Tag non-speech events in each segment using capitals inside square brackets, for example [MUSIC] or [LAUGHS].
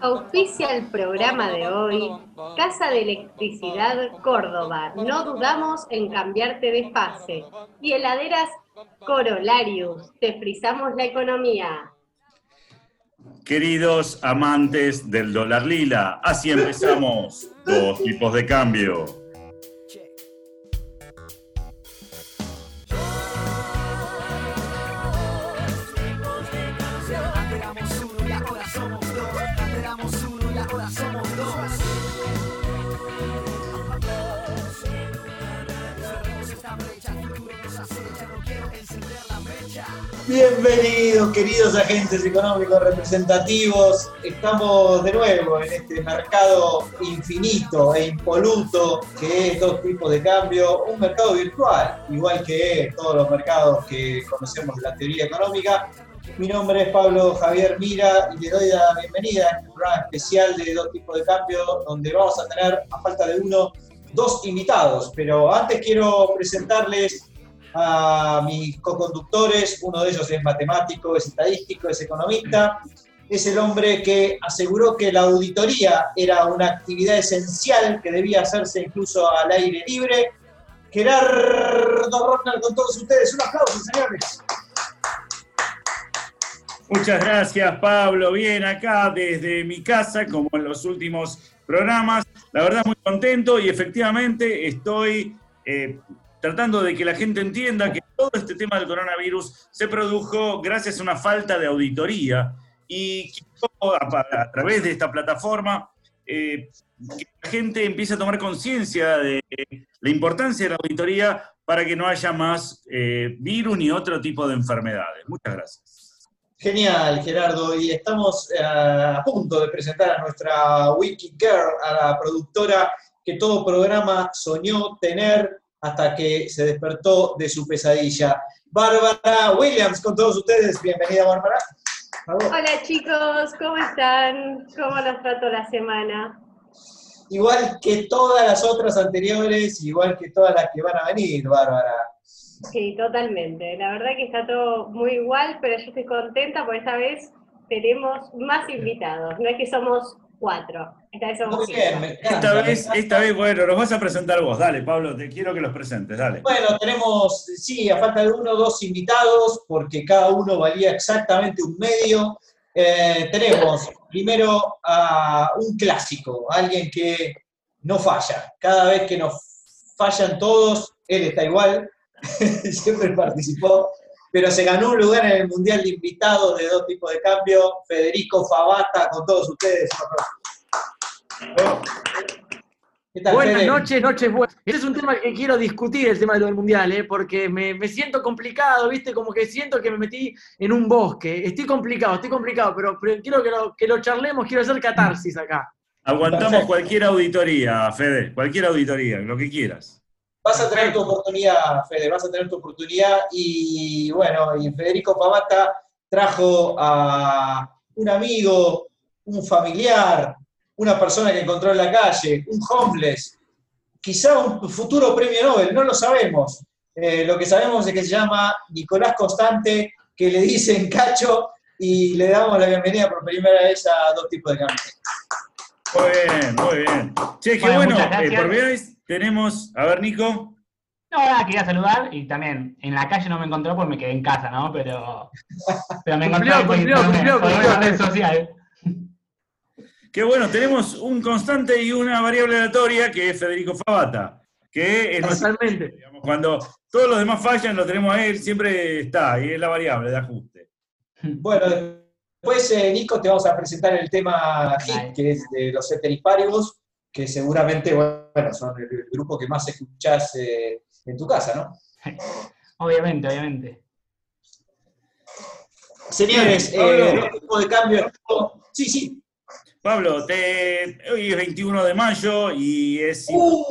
Auspicia el programa de hoy Casa de Electricidad Córdoba. No dudamos en cambiarte de fase. Y heladeras Corolarius. Te frizamos la economía. Queridos amantes del dólar lila, así empezamos. [LAUGHS] Dos tipos de cambio. Bienvenidos, queridos agentes económicos representativos. Estamos de nuevo en este mercado infinito e impoluto que es dos tipos de cambio, un mercado virtual, igual que todos los mercados que conocemos de la teoría económica. Mi nombre es Pablo Javier Mira y le doy la bienvenida a este programa especial de dos tipos de cambio, donde vamos a tener, a falta de uno, dos invitados. Pero antes quiero presentarles a mis co-conductores, uno de ellos es matemático, es estadístico, es economista, es el hombre que aseguró que la auditoría era una actividad esencial que debía hacerse incluso al aire libre. Gerardo Ronald con todos ustedes, un aplauso, señores. Muchas gracias, Pablo. Bien, acá desde mi casa, como en los últimos programas. La verdad, muy contento y efectivamente estoy eh, tratando de que la gente entienda que todo este tema del coronavirus se produjo gracias a una falta de auditoría y a, través de esta plataforma eh, que la gente empiece a tomar conciencia de la importancia de la auditoría para que no haya más eh, virus ni otro tipo de enfermedades. Muchas gracias. Genial, Gerardo. Y estamos eh, a punto de presentar a nuestra Wiki Girl, a la productora que todo programa soñó tener hasta que se despertó de su pesadilla. Bárbara Williams con todos ustedes. Bienvenida, Bárbara. Hola chicos, ¿cómo están? ¿Cómo los trato la semana? Igual que todas las otras anteriores, igual que todas las que van a venir, Bárbara. Sí, totalmente. La verdad que está todo muy igual, pero yo estoy contenta porque esta vez tenemos más invitados. No es que somos cuatro. Esta vez somos esta vez, esta vez, bueno, los vas a presentar vos. Dale, Pablo, te quiero que los presentes, dale. Bueno, tenemos, sí, a falta de uno, dos invitados, porque cada uno valía exactamente un medio. Eh, tenemos primero a un clásico, alguien que no falla. Cada vez que nos fallan todos, él está igual, [LAUGHS] siempre participó, pero se ganó un lugar en el Mundial de Invitados de dos tipos de cambio, Federico Fabata, con todos ustedes. Buenas noches, noches buenas. Este es un tema que quiero discutir, el tema de lo del mundial, ¿eh? porque me, siento complicado, ¿viste? Como que siento que me metí en un bosque. Estoy complicado, estoy complicado, pero, quiero que lo, que lo charlemos, quiero hacer catarsis acá. Aguantamos cualquier auditoría, Fede, cualquier auditoría, lo que quieras. Vas a tener tu oportunidad, Fede, vas a tener tu oportunidad. Y bueno, y Federico Pavata trajo a un amigo, un familiar, una persona que encontró en la calle, un homeless, quizá un futuro premio Nobel, no lo sabemos. Eh, lo que sabemos es que se llama Nicolás Constante, que le dicen cacho, y le damos la bienvenida por primera vez a dos tipos de cambios. Muy bien, muy bien. Che, qué bueno, eh, por vez tenemos, a ver, Nico. No, nada, quería saludar y también en la calle no me encontró porque me quedé en casa, ¿no? Pero, pero me encontré cumplió, cumplió, por, red social. Qué bueno, tenemos un constante y una variable aleatoria que es Federico Fabata, que es Totalmente. cuando todos los demás fallan, lo tenemos a él, siempre está, y es la variable de ajuste. Bueno, después, eh, Nico, te vamos a presentar el tema HIT, que es de los Ceteris que seguramente bueno, son el, grupo que más escuchás eh, en tu casa, ¿no? [LAUGHS] Obviamente, obviamente. Señores, eh, de cambio. Sí, sí, Pablo, hoy es 21 de mayo y es uh,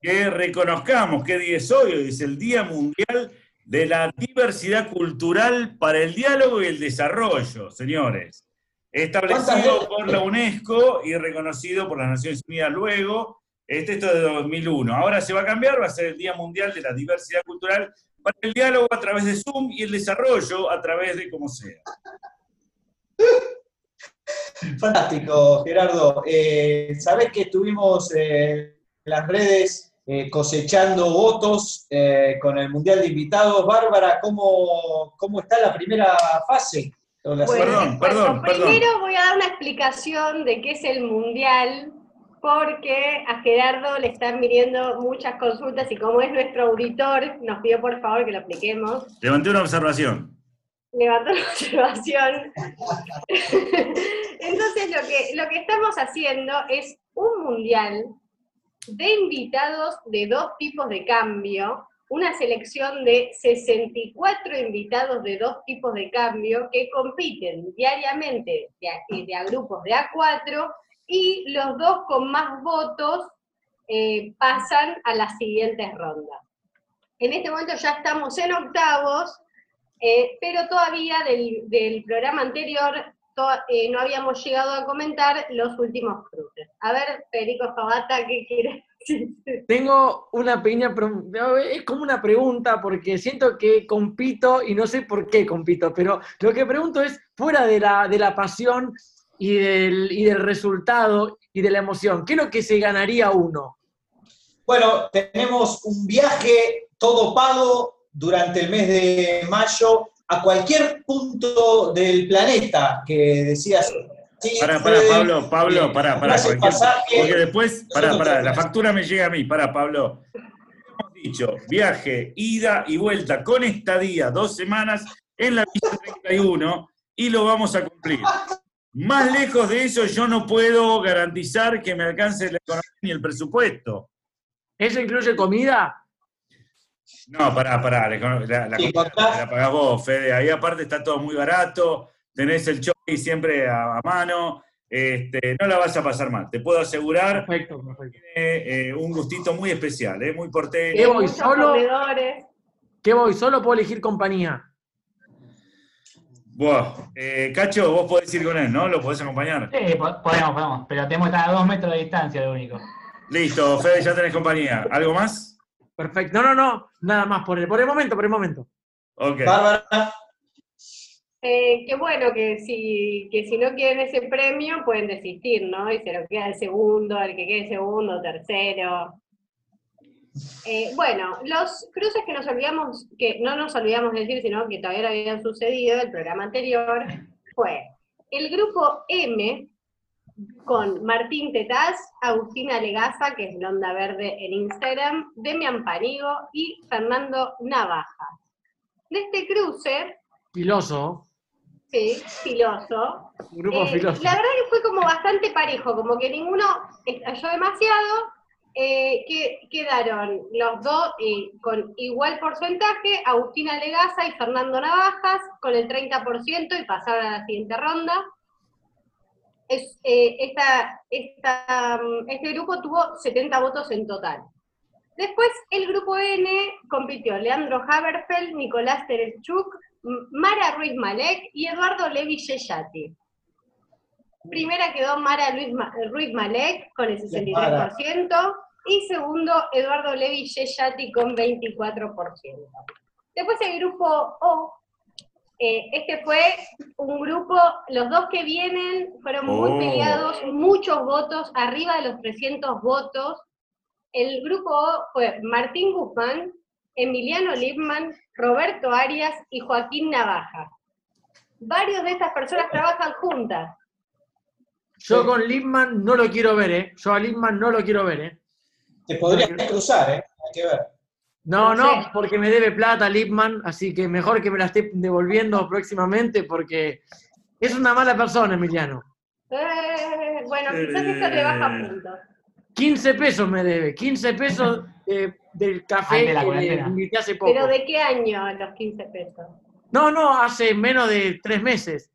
que reconozcamos qué día es hoy. Hoy es el Día Mundial de la Diversidad Cultural para el Diálogo y el Desarrollo, señores. Establecido por la UNESCO y reconocido por las Naciones Unidas luego, Este esto es de 2001. Ahora se va a cambiar, va a ser el Día Mundial de la Diversidad Cultural para el diálogo a través de Zoom y el desarrollo a través de como sea. [LAUGHS] Fantástico, Gerardo. Eh, Sabés que estuvimos eh, en las redes eh, cosechando votos eh, con el Mundial de Invitados. Bárbara, ¿cómo, cómo está la primera fase? perdón, perdón, primero voy a dar una explicación de qué es el Mundial, porque a Gerardo le están viniendo muchas consultas y como es nuestro auditor, nos pidió por favor que lo expliquemos. Levanté una observación. Levantó una observación. [LAUGHS] Entonces lo que, lo que estamos haciendo es un mundial de invitados de dos tipos de cambio, una selección de 64 invitados de dos tipos de cambio que compiten diariamente de a, grupos de A4 y los dos con más votos eh, pasan a las siguientes rondas. En este momento ya estamos en octavos, eh, pero todavía del, programa anterior eh, no habíamos llegado a comentar los últimos cruces. A ver, Federico Fabata, ¿qué quieres tengo una pequeña, es como una pregunta porque siento que compito y no sé por qué compito, pero lo que pregunto es, fuera de la, de la pasión y del, y del resultado y de la emoción, ¿qué es lo que se ganaría uno? Bueno, tenemos un viaje todo pago durante el mes de mayo a cualquier punto del planeta que decías para, para, Pablo, Pablo, para, para. Porque después, para, para, la factura me llega a mí, para, Pablo. Hemos dicho, viaje, ida y vuelta con estadía, dos semanas en la visa 31 y lo vamos a cumplir. Más lejos de eso, yo no puedo garantizar que me alcance la economía ni el presupuesto. ¿Eso incluye comida? No, pará, pará, la, la, la pagás vos, Fede. Ahí aparte está todo muy barato, tenés el y siempre a, mano, este, no la vas a pasar mal, te puedo asegurar. Perfecto, perfecto. Tiene eh, un gustito muy especial, ¿eh? muy porteño. ¿Qué voy solo? ¿Qué voy solo? ¿Puedo elegir compañía? Buah, eh, Cacho, vos podés ir con él, ¿no? ¿Lo podés acompañar? Sí, podemos, podemos, pero tenemos que estar a dos metros de distancia, lo único. Listo, Fede, ya tenés compañía. ¿Algo más? Perfecto. No, no, no, nada más por el, por el momento, por el momento. Ok. Bárbara. Eh, qué bueno que si, que si no quieren ese premio pueden desistir, ¿no? Y se lo queda el segundo, el que quede segundo, tercero. Eh, bueno, los cruces que nos olvidamos, que no nos olvidamos de decir, sino que todavía habían sucedido el programa anterior, fue el grupo M con Martín Tetaz, Agustina Legaza, que es Blonda Verde en Instagram, Demian Panigo y Fernando Navaja. De este cruce... Piloso. Sí, filoso. grupo eh, filoso. La verdad que fue como bastante parejo, como que ninguno estalló demasiado. Eh, que quedaron los dos eh, con igual porcentaje, Agustina Legaza y Fernando Navajas, con el 30% y pasaron a la siguiente ronda. Es, esta, esta, este grupo tuvo 70 votos en total. Después el grupo N compitió Leandro Haberfeld, Nicolás Terechuk, Mara Ruiz Malek y Eduardo Levi Yeyati. Primera quedó Mara Ruiz Malek con el 63% y segundo Eduardo Levi Yeyati con 24%. Después el grupo O, eh, este fue un grupo, los dos que vienen fueron muy oh. peleados, muchos votos, arriba de los 300 votos. El grupo O fue Martín Guzmán, Emiliano Lipman, Roberto Arias y Joaquín Navaja. Varios de estas personas trabajan juntas. Yo con Lipman no lo quiero ver, ¿eh? Yo a Lipman no lo quiero ver, ¿eh? Te podría cruzar, ¿eh? Hay que ver. No, no, porque me debe plata Lipman, así que mejor que me la esté devolviendo próximamente porque es una mala persona, Emiliano. Eh, bueno, quizás esto le baja puntos. 15 pesos me debe, 15 pesos del café que le invité hace poco. ¿Pero de qué año los 15 pesos? No, no, hace menos de tres meses.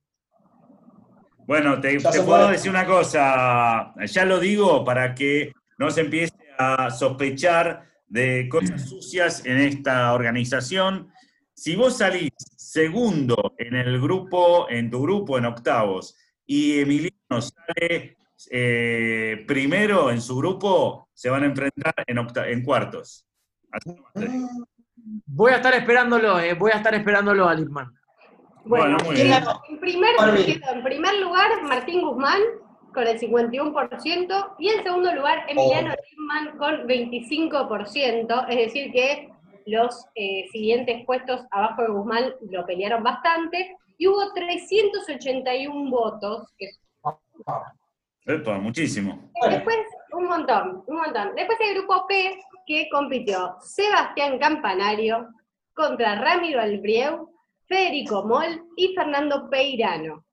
Bueno, te, puedo decir una cosa, ya lo digo para que no se empiece a sospechar de cosas sucias en esta organización. Si vos salís segundo en el grupo, en tu grupo, en octavos, y Emiliano sale eh, primero en su grupo se van a enfrentar en, en cuartos. Voy a estar esperándolo, eh, voy a estar esperándolo a Lipman. Bueno, En, primer, en primer lugar, Martín Guzmán con el 51% y en segundo lugar, Emiliano oh. con 25%, es decir que los eh, siguientes puestos abajo de Guzmán lo pelearon bastante y hubo 381 votos. Que... Epa, muchísimo. Después, un montón, un montón. Después el grupo P que compitió Sebastián Campanario contra Ramiro Albrieu, Federico Moll y Fernando Peirano.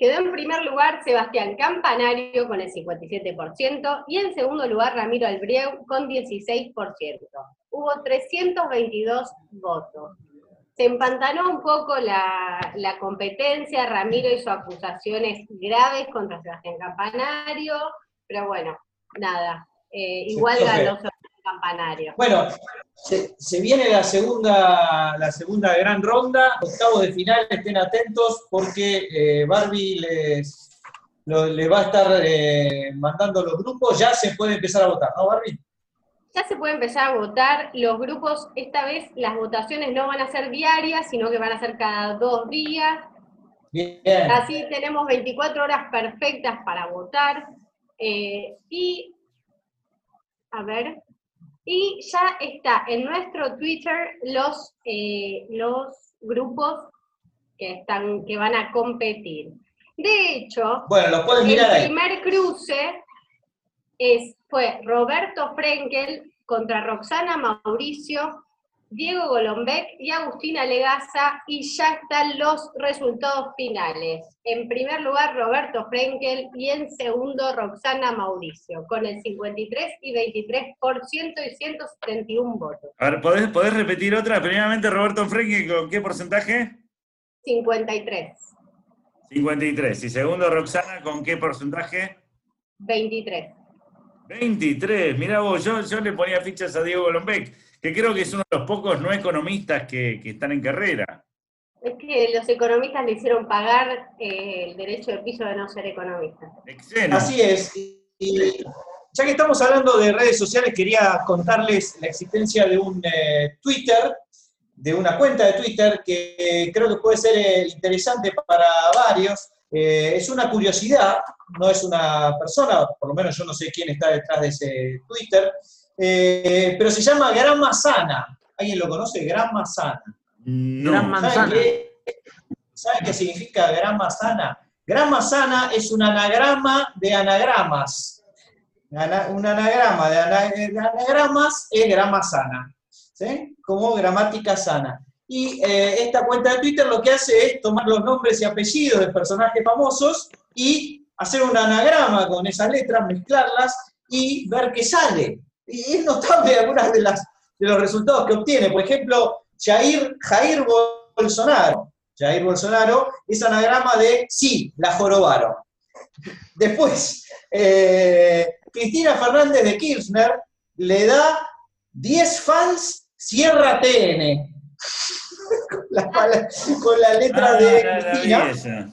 Quedó en primer lugar Sebastián Campanario con el 57% y en segundo lugar Ramiro Albrieu con 16%. Hubo 322 votos. Se empantanó un poco la, competencia, Ramiro hizo acusaciones graves contra Sebastián Campanario, pero bueno, nada, eh, igual ganó Campanario. Bueno, se, viene la segunda, la segunda gran ronda, octavos de final, estén atentos porque eh, Barbie les, va a estar eh, mandando los grupos, ya se puede empezar a votar, ¿no, Barbie? Ya se puede empezar a votar, los grupos, esta vez las votaciones no van a ser diarias, sino que van a ser cada dos días. Bien. Así tenemos 24 horas perfectas para votar. Eh, y, a ver, y ya está en nuestro Twitter los, eh, los grupos que, están, que van a competir. De hecho, el primer cruce es, fue Roberto Frenkel contra Roxana Mauricio Diego Golombek y Agustina Legaza, y ya están los resultados finales. En primer lugar, Roberto Frenkel, y en segundo, Roxana Mauricio, con el 53 y 23% y 171 votos. A ver, ¿podés, repetir otra? Primeramente, Roberto Frenkel, ¿con qué porcentaje? 53. 53. Y segundo, Roxana, ¿con qué porcentaje? 23. 23, mira vos, yo, yo le ponía fichas a Diego Golombek que creo que es uno de los pocos no economistas que, están en carrera. Es que los economistas le hicieron pagar eh, el derecho de piso de no ser economista. Así es. Y ya que estamos hablando de redes sociales, quería contarles la existencia de un eh, Twitter, de una cuenta de Twitter que creo que puede ser eh, interesante para varios. Es una curiosidad, no es una persona, por lo menos yo no sé quién está detrás de ese Twitter, eh, pero se llama Gran Manzana. ¿Alguien lo conoce? Gran Manzana. No. Gran Manzana. ¿Saben qué, significa Gran Manzana? Gran Manzana es un anagrama de anagramas. Un anagrama de, anagramas es Gran Manzana. ¿sí? Como gramática sana. Y eh, esta cuenta de Twitter lo que hace es tomar los nombres y apellidos de personajes famosos y hacer un anagrama con esas letras, mezclarlas y ver qué sale y es notable algunas de, las, de los resultados que obtiene. Por ejemplo, Jair, Jair Bolsonaro. Jair Bolsonaro es anagrama de sí, la jorobaron. Después, eh, Cristina Fernández de Kirchner le da 10 fans Sierra TN. Con, la, letra de ah, Cristina.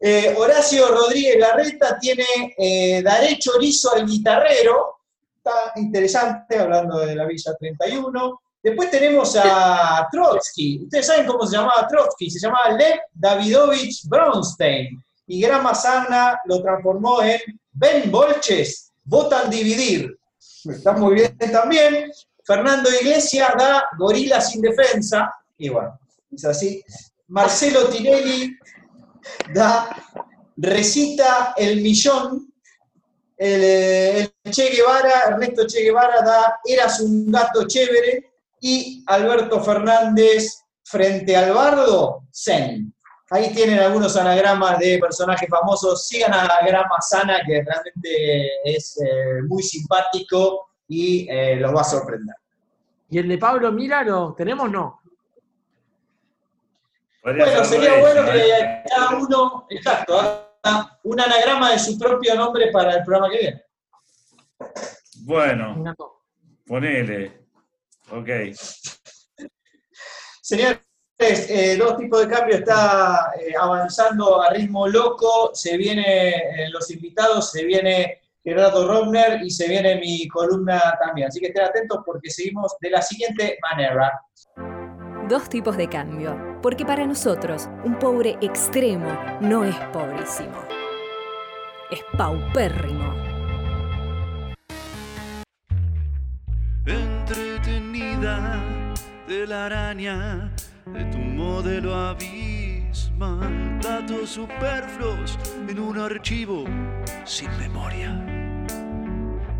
Eh, Horacio Rodríguez Larreta tiene eh, Daré chorizo al guitarrero, está interesante, hablando de la Villa 31. Después tenemos a Trotsky. Ustedes saben cómo se llamaba Trotsky. Se llamaba Lev Davidovich Bronstein. Y Grama Sana lo transformó en Ben Bolches, votan dividir. Está muy bien también. Fernando Iglesias da Gorila sin defensa. Y bueno, es así. Marcelo Tinelli da Recita el millón el, Che Guevara, Ernesto Che Guevara da Eras un gato chévere y Alberto Fernández frente al bardo, Zen. Ahí tienen algunos anagramas de personajes famosos. Sigan a Grama Sana, que realmente es eh, muy simpático y eh, los va a sorprender. ¿Y el de Pablo Mira lo tenemos o no? bueno, sería bueno que cada uno, exacto, un anagrama de su propio nombre para el programa que viene. Bueno, ponele. Ok. Señores, eh, dos tipos de cambio está eh, avanzando a ritmo loco. Se vienen los invitados, se viene Gerardo Romner y se viene mi columna también. Así que estén atentos porque seguimos de la siguiente manera. Dos tipos de cambio, porque para nosotros un pobre extremo no es pobrísimo, es paupérrimo. Entretenida de la araña de tu modelo abismal, datos superfluos en un archivo sin memoria.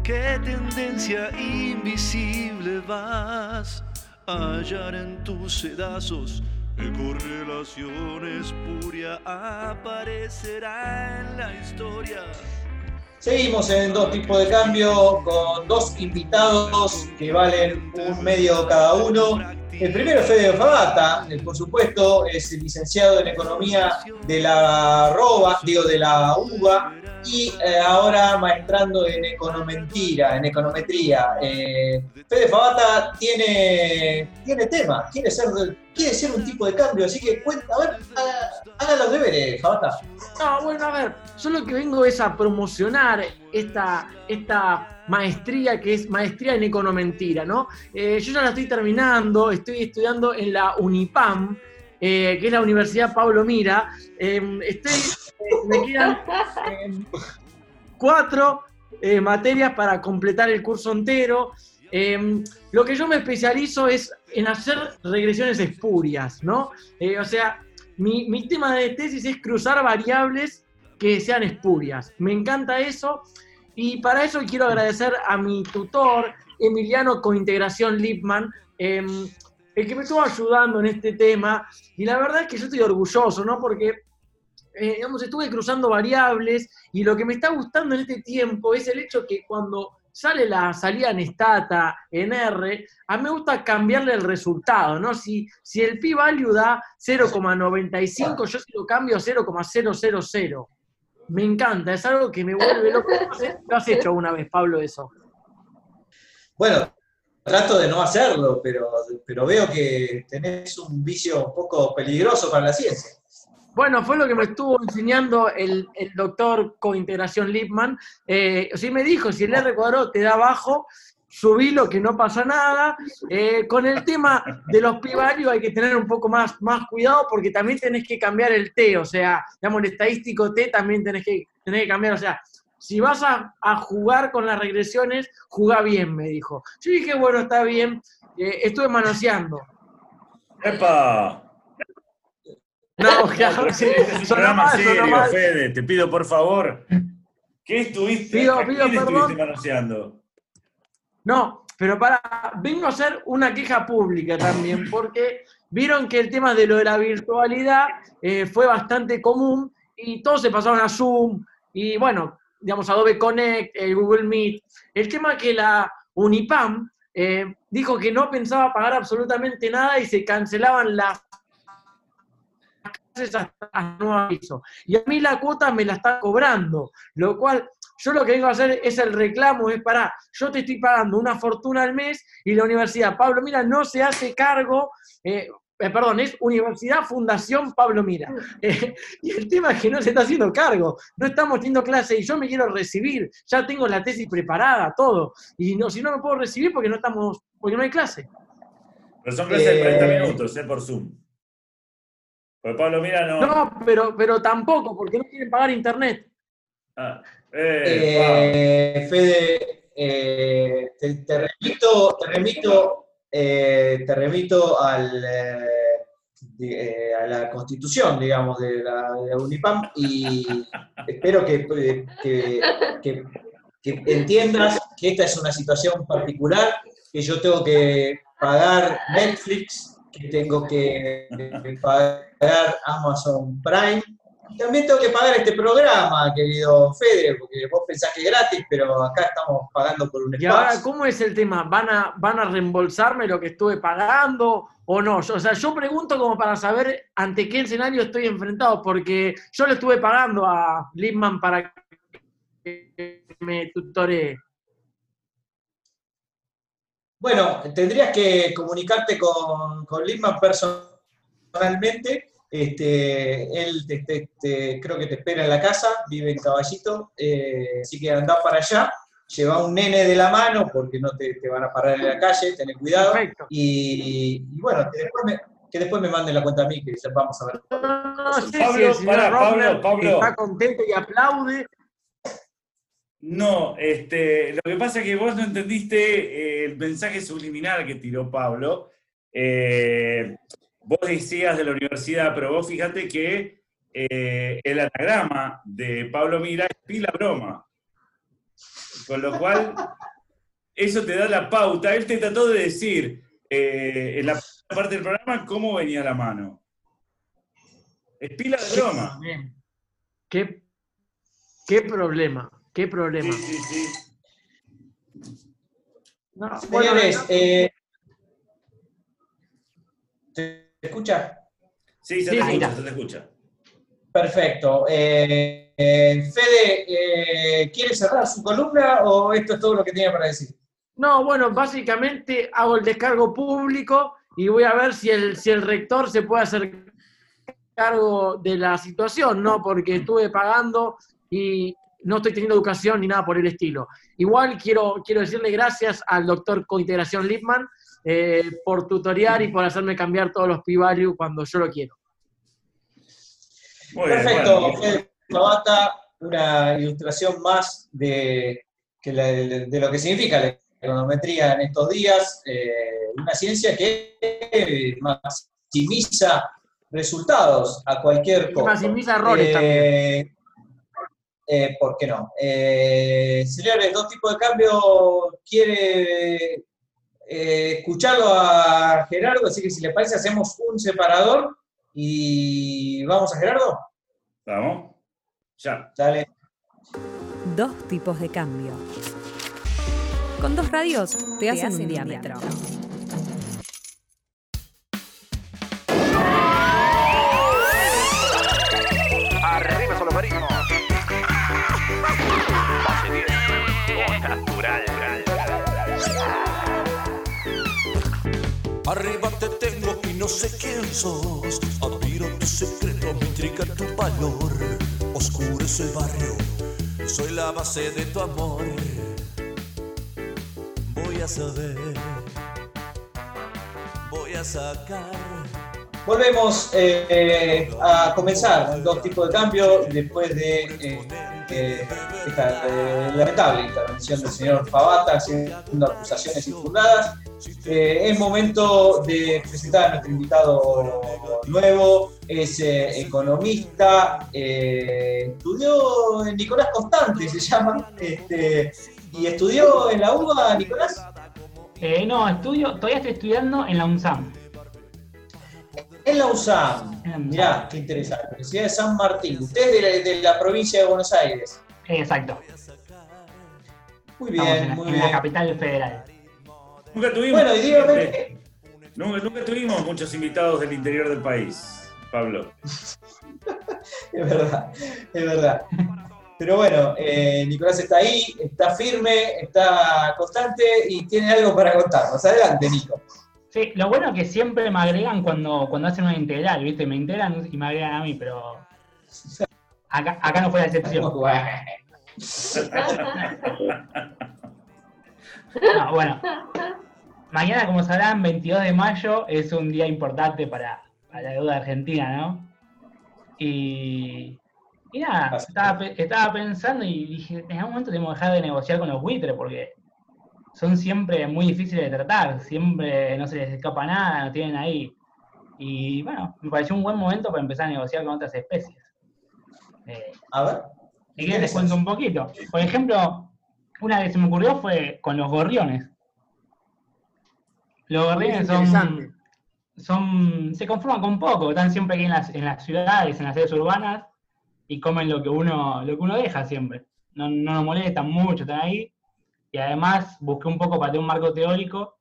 ¿Qué tendencia invisible vas a hallar en tus sedazos? ¿Qué correlación espuria aparecerá en la historia? Seguimos en dos tipos de cambio con dos invitados que valen un medio cada uno. El primero es Fede Fabata, por supuesto, es licenciado en Economía de la ROBA, digo, de la UBA, y eh, ahora maestrando en econometría. En econometría. Eh, Fede Fabata tiene, tiene tema, quiere ser, quiere ser un tipo de cambio, así que cuenta, a ver, haga, los deberes, Fabata. No, bueno, a ver, yo lo que vengo es a promocionar esta, esta maestría que es maestría en economentira, ¿no? Eh, yo ya la estoy terminando, estoy estudiando en la UNIPAM, que es la Universidad Pablo Mira. estoy me quedan em, cuatro eh, materias para completar el curso entero. Em, lo que yo me especializo es en hacer regresiones espurias, ¿no? Eh, o sea, mi, tema de tesis es cruzar variables que sean espurias. Me encanta eso y para eso quiero agradecer a mi tutor, Emiliano Cointegración Lipman, em, el que me estuvo ayudando en este tema. Y la verdad es que yo estoy orgulloso, ¿no? Porque eh, digamos, estuve cruzando variables y lo que me está gustando en este tiempo es el hecho que cuando sale la salida en estata, en R, a mí me gusta cambiarle el resultado, ¿no? Si, si el p-value da 0,95, yo si lo cambio a 0,000. Me encanta, es algo que me vuelve loco. ¿Lo has hecho una vez, Pablo, eso? Bueno, trato de no hacerlo, pero, pero veo que tenés un vicio un poco peligroso para la ciencia. Bueno, fue lo que me estuvo enseñando el, doctor Cointegración Lipman. Eh, sí me dijo, si el R cuadrado te da abajo, subilo que no pasa nada. Eh, con el tema de los pivarios hay que tener un poco más, más cuidado porque también tenés que cambiar el T, o sea, digamos, el estadístico T también tenés que, tenés que cambiar, o sea, si vas a, jugar con las regresiones, jugá bien, me dijo. Yo dije, bueno, está bien, eh, estuve manoseando. ¡Epa! No, [LAUGHS] claro, sí. Serio, Fede. Te pido, por favor. ¿Qué estuviste, pido, pido, estuviste manoseando? No, pero para, vengo a hacer una queja pública también, [LAUGHS] porque vieron que el tema de lo de la virtualidad eh, fue bastante común y todos se pasaron a Zoom y bueno, digamos Adobe Connect, el Google Meet. El tema que la Unipam eh, dijo que no pensaba pagar absolutamente nada y se cancelaban las no aviso. Y a mí la cuota me la está cobrando, lo cual yo lo que vengo a hacer es el reclamo, es para, yo te estoy pagando una fortuna al mes y la universidad, Pablo Mira, no se hace cargo, eh, eh, perdón, es Universidad Fundación Pablo Mira. [LAUGHS] Eh, y el tema es que no se está haciendo cargo, no estamos teniendo clase y yo me quiero recibir, ya tengo la tesis preparada, todo. Y no, si no me puedo recibir porque no estamos, porque no hay clase. Pero son clases de 40 minutos, ¿eh? Por Zoom. Pues Pablo Mira no. No, pero, pero tampoco, porque no quieren pagar internet. Ah, eh, eh, Fede, eh, te, remito, te remito, te remito al, a la constitución, digamos, de la, UNIPAM y [LAUGHS] espero que, que, que entiendas que esta es una situación particular, que yo tengo que pagar Netflix que tengo que pagar Amazon Prime. También tengo que pagar este programa, querido Fede, porque vos pensás que es gratis, pero acá estamos pagando por un espacio. Y ahora, ¿cómo es el tema? ¿Van a, ¿Van a reembolsarme lo que estuve pagando o no? O sea, yo pregunto como para saber ante qué escenario estoy enfrentado, porque yo le estuve pagando a Lipman para que me tutoree. Bueno, tendrías que comunicarte con, con Lipman personalmente. Este, él creo que te espera en la casa, vive en Caballito, eh, así que anda para allá, lleva un nene de la mano porque no te, van a parar en la calle, ten cuidado. Y, bueno, que después, me, que después me manden la cuenta a mí, que ya vamos a ver. No, no, sí, Pablo, Pablo, Pablo, está contento y aplaude. No, este, lo que pasa es que vos no entendiste eh, el mensaje subliminal que tiró Pablo. Eh, vos decías de la universidad, pero vos fíjate que eh, el anagrama de Pablo Mira es pila broma. Con lo cual, [LAUGHS] eso te da la pauta. Él te trató de decir en la parte del programa cómo venía la mano. Es pila de broma. ¿Qué, qué problema? ¿Qué problema? Sí, sí, sí. No, Señores, eh, ¿se escucha? Sí, se te escucha, se te escucha. Perfecto. Eh, eh, Fede, ¿quiere cerrar su columna o esto es todo lo que tiene para decir? No, bueno, básicamente hago el descargo público y voy a ver si el, si el rector se puede hacer cargo de la situación, ¿no? Porque estuve pagando y no estoy teniendo educación ni nada por el estilo. Igual quiero, quiero decirle gracias al doctor Cointegración Lipman eh, por tutoriar y por hacerme cambiar todos los p-value cuando yo lo quiero. Perfecto. una ilustración más de, de, lo que significa la econometría en estos días, eh, una ciencia que maximiza resultados a cualquier cosa. Maximiza errores eh, también eh, ¿por qué no? Eh, señores, dos tipos de cambio, quiere eh, escucharlo a Gerardo, así que si les parece hacemos un separador y vamos a Gerardo. Vamos, ya. Dale. Dos tipos de cambio. Con dos radios te, hacen, un diámetro. Arriba solo marino. Arriba te tengo y no sé quién sos. Admiro tu secreto, me intriga tu valor. Oscuro es el barrio, soy la base de tu amor. Voy a saber, voy a sacar. Volvemos eh, a comenzar dos tipos de cambio después de eh, eh, esta lamentable intervención del señor Favata haciendo acusaciones infundadas. Es momento de presentar a nuestro invitado nuevo, es economista, estudió en Nicolás Constante, se llama, este, y estudió en la UBA, Nicolás. no, estudio, todavía estoy estudiando en la UNSAM. En la USAM, mirá, qué interesante, Universidad de San Martín. Usted es de la, provincia de Buenos Aires. Exacto. Muy bien, muy en bien. la capital federal. Nunca tuvimos, bueno, y dígame, nunca, nunca tuvimos muchos invitados del interior del país, Pablo. [LAUGHS] es verdad, es verdad. Pero bueno, eh, Nicolás está ahí, está firme, está constante y tiene algo para contarnos. Adelante, Nico. Sí, lo bueno es que siempre me agregan cuando, cuando hacen una integral, ¿viste? Me integran y me agregan a mí, pero [LAUGHS] acá, no fue la excepción. [LAUGHS] bueno, mañana, como sabrán, 22 de mayo es un día importante para, la deuda argentina, ¿no? Y, y nada, estaba, estaba, pensando y dije, en algún momento tenemos que dejar de negociar con los buitres porque son siempre muy difíciles de tratar, siempre no se les escapa nada, no tienen ahí. Y bueno, me pareció un buen momento para empezar a negociar con otras especies. Eh, a ver. Si quieren les cuento un poquito. Por ejemplo, una que se me ocurrió fue con los gorriones. Los gorriones son, son, se conforman con poco, están siempre aquí en las, en las ciudades, en las ciudades urbanas, y comen lo que uno, lo que uno deja siempre. No, no nos molestan mucho, están ahí y además busqué un poco para tener un marco teórico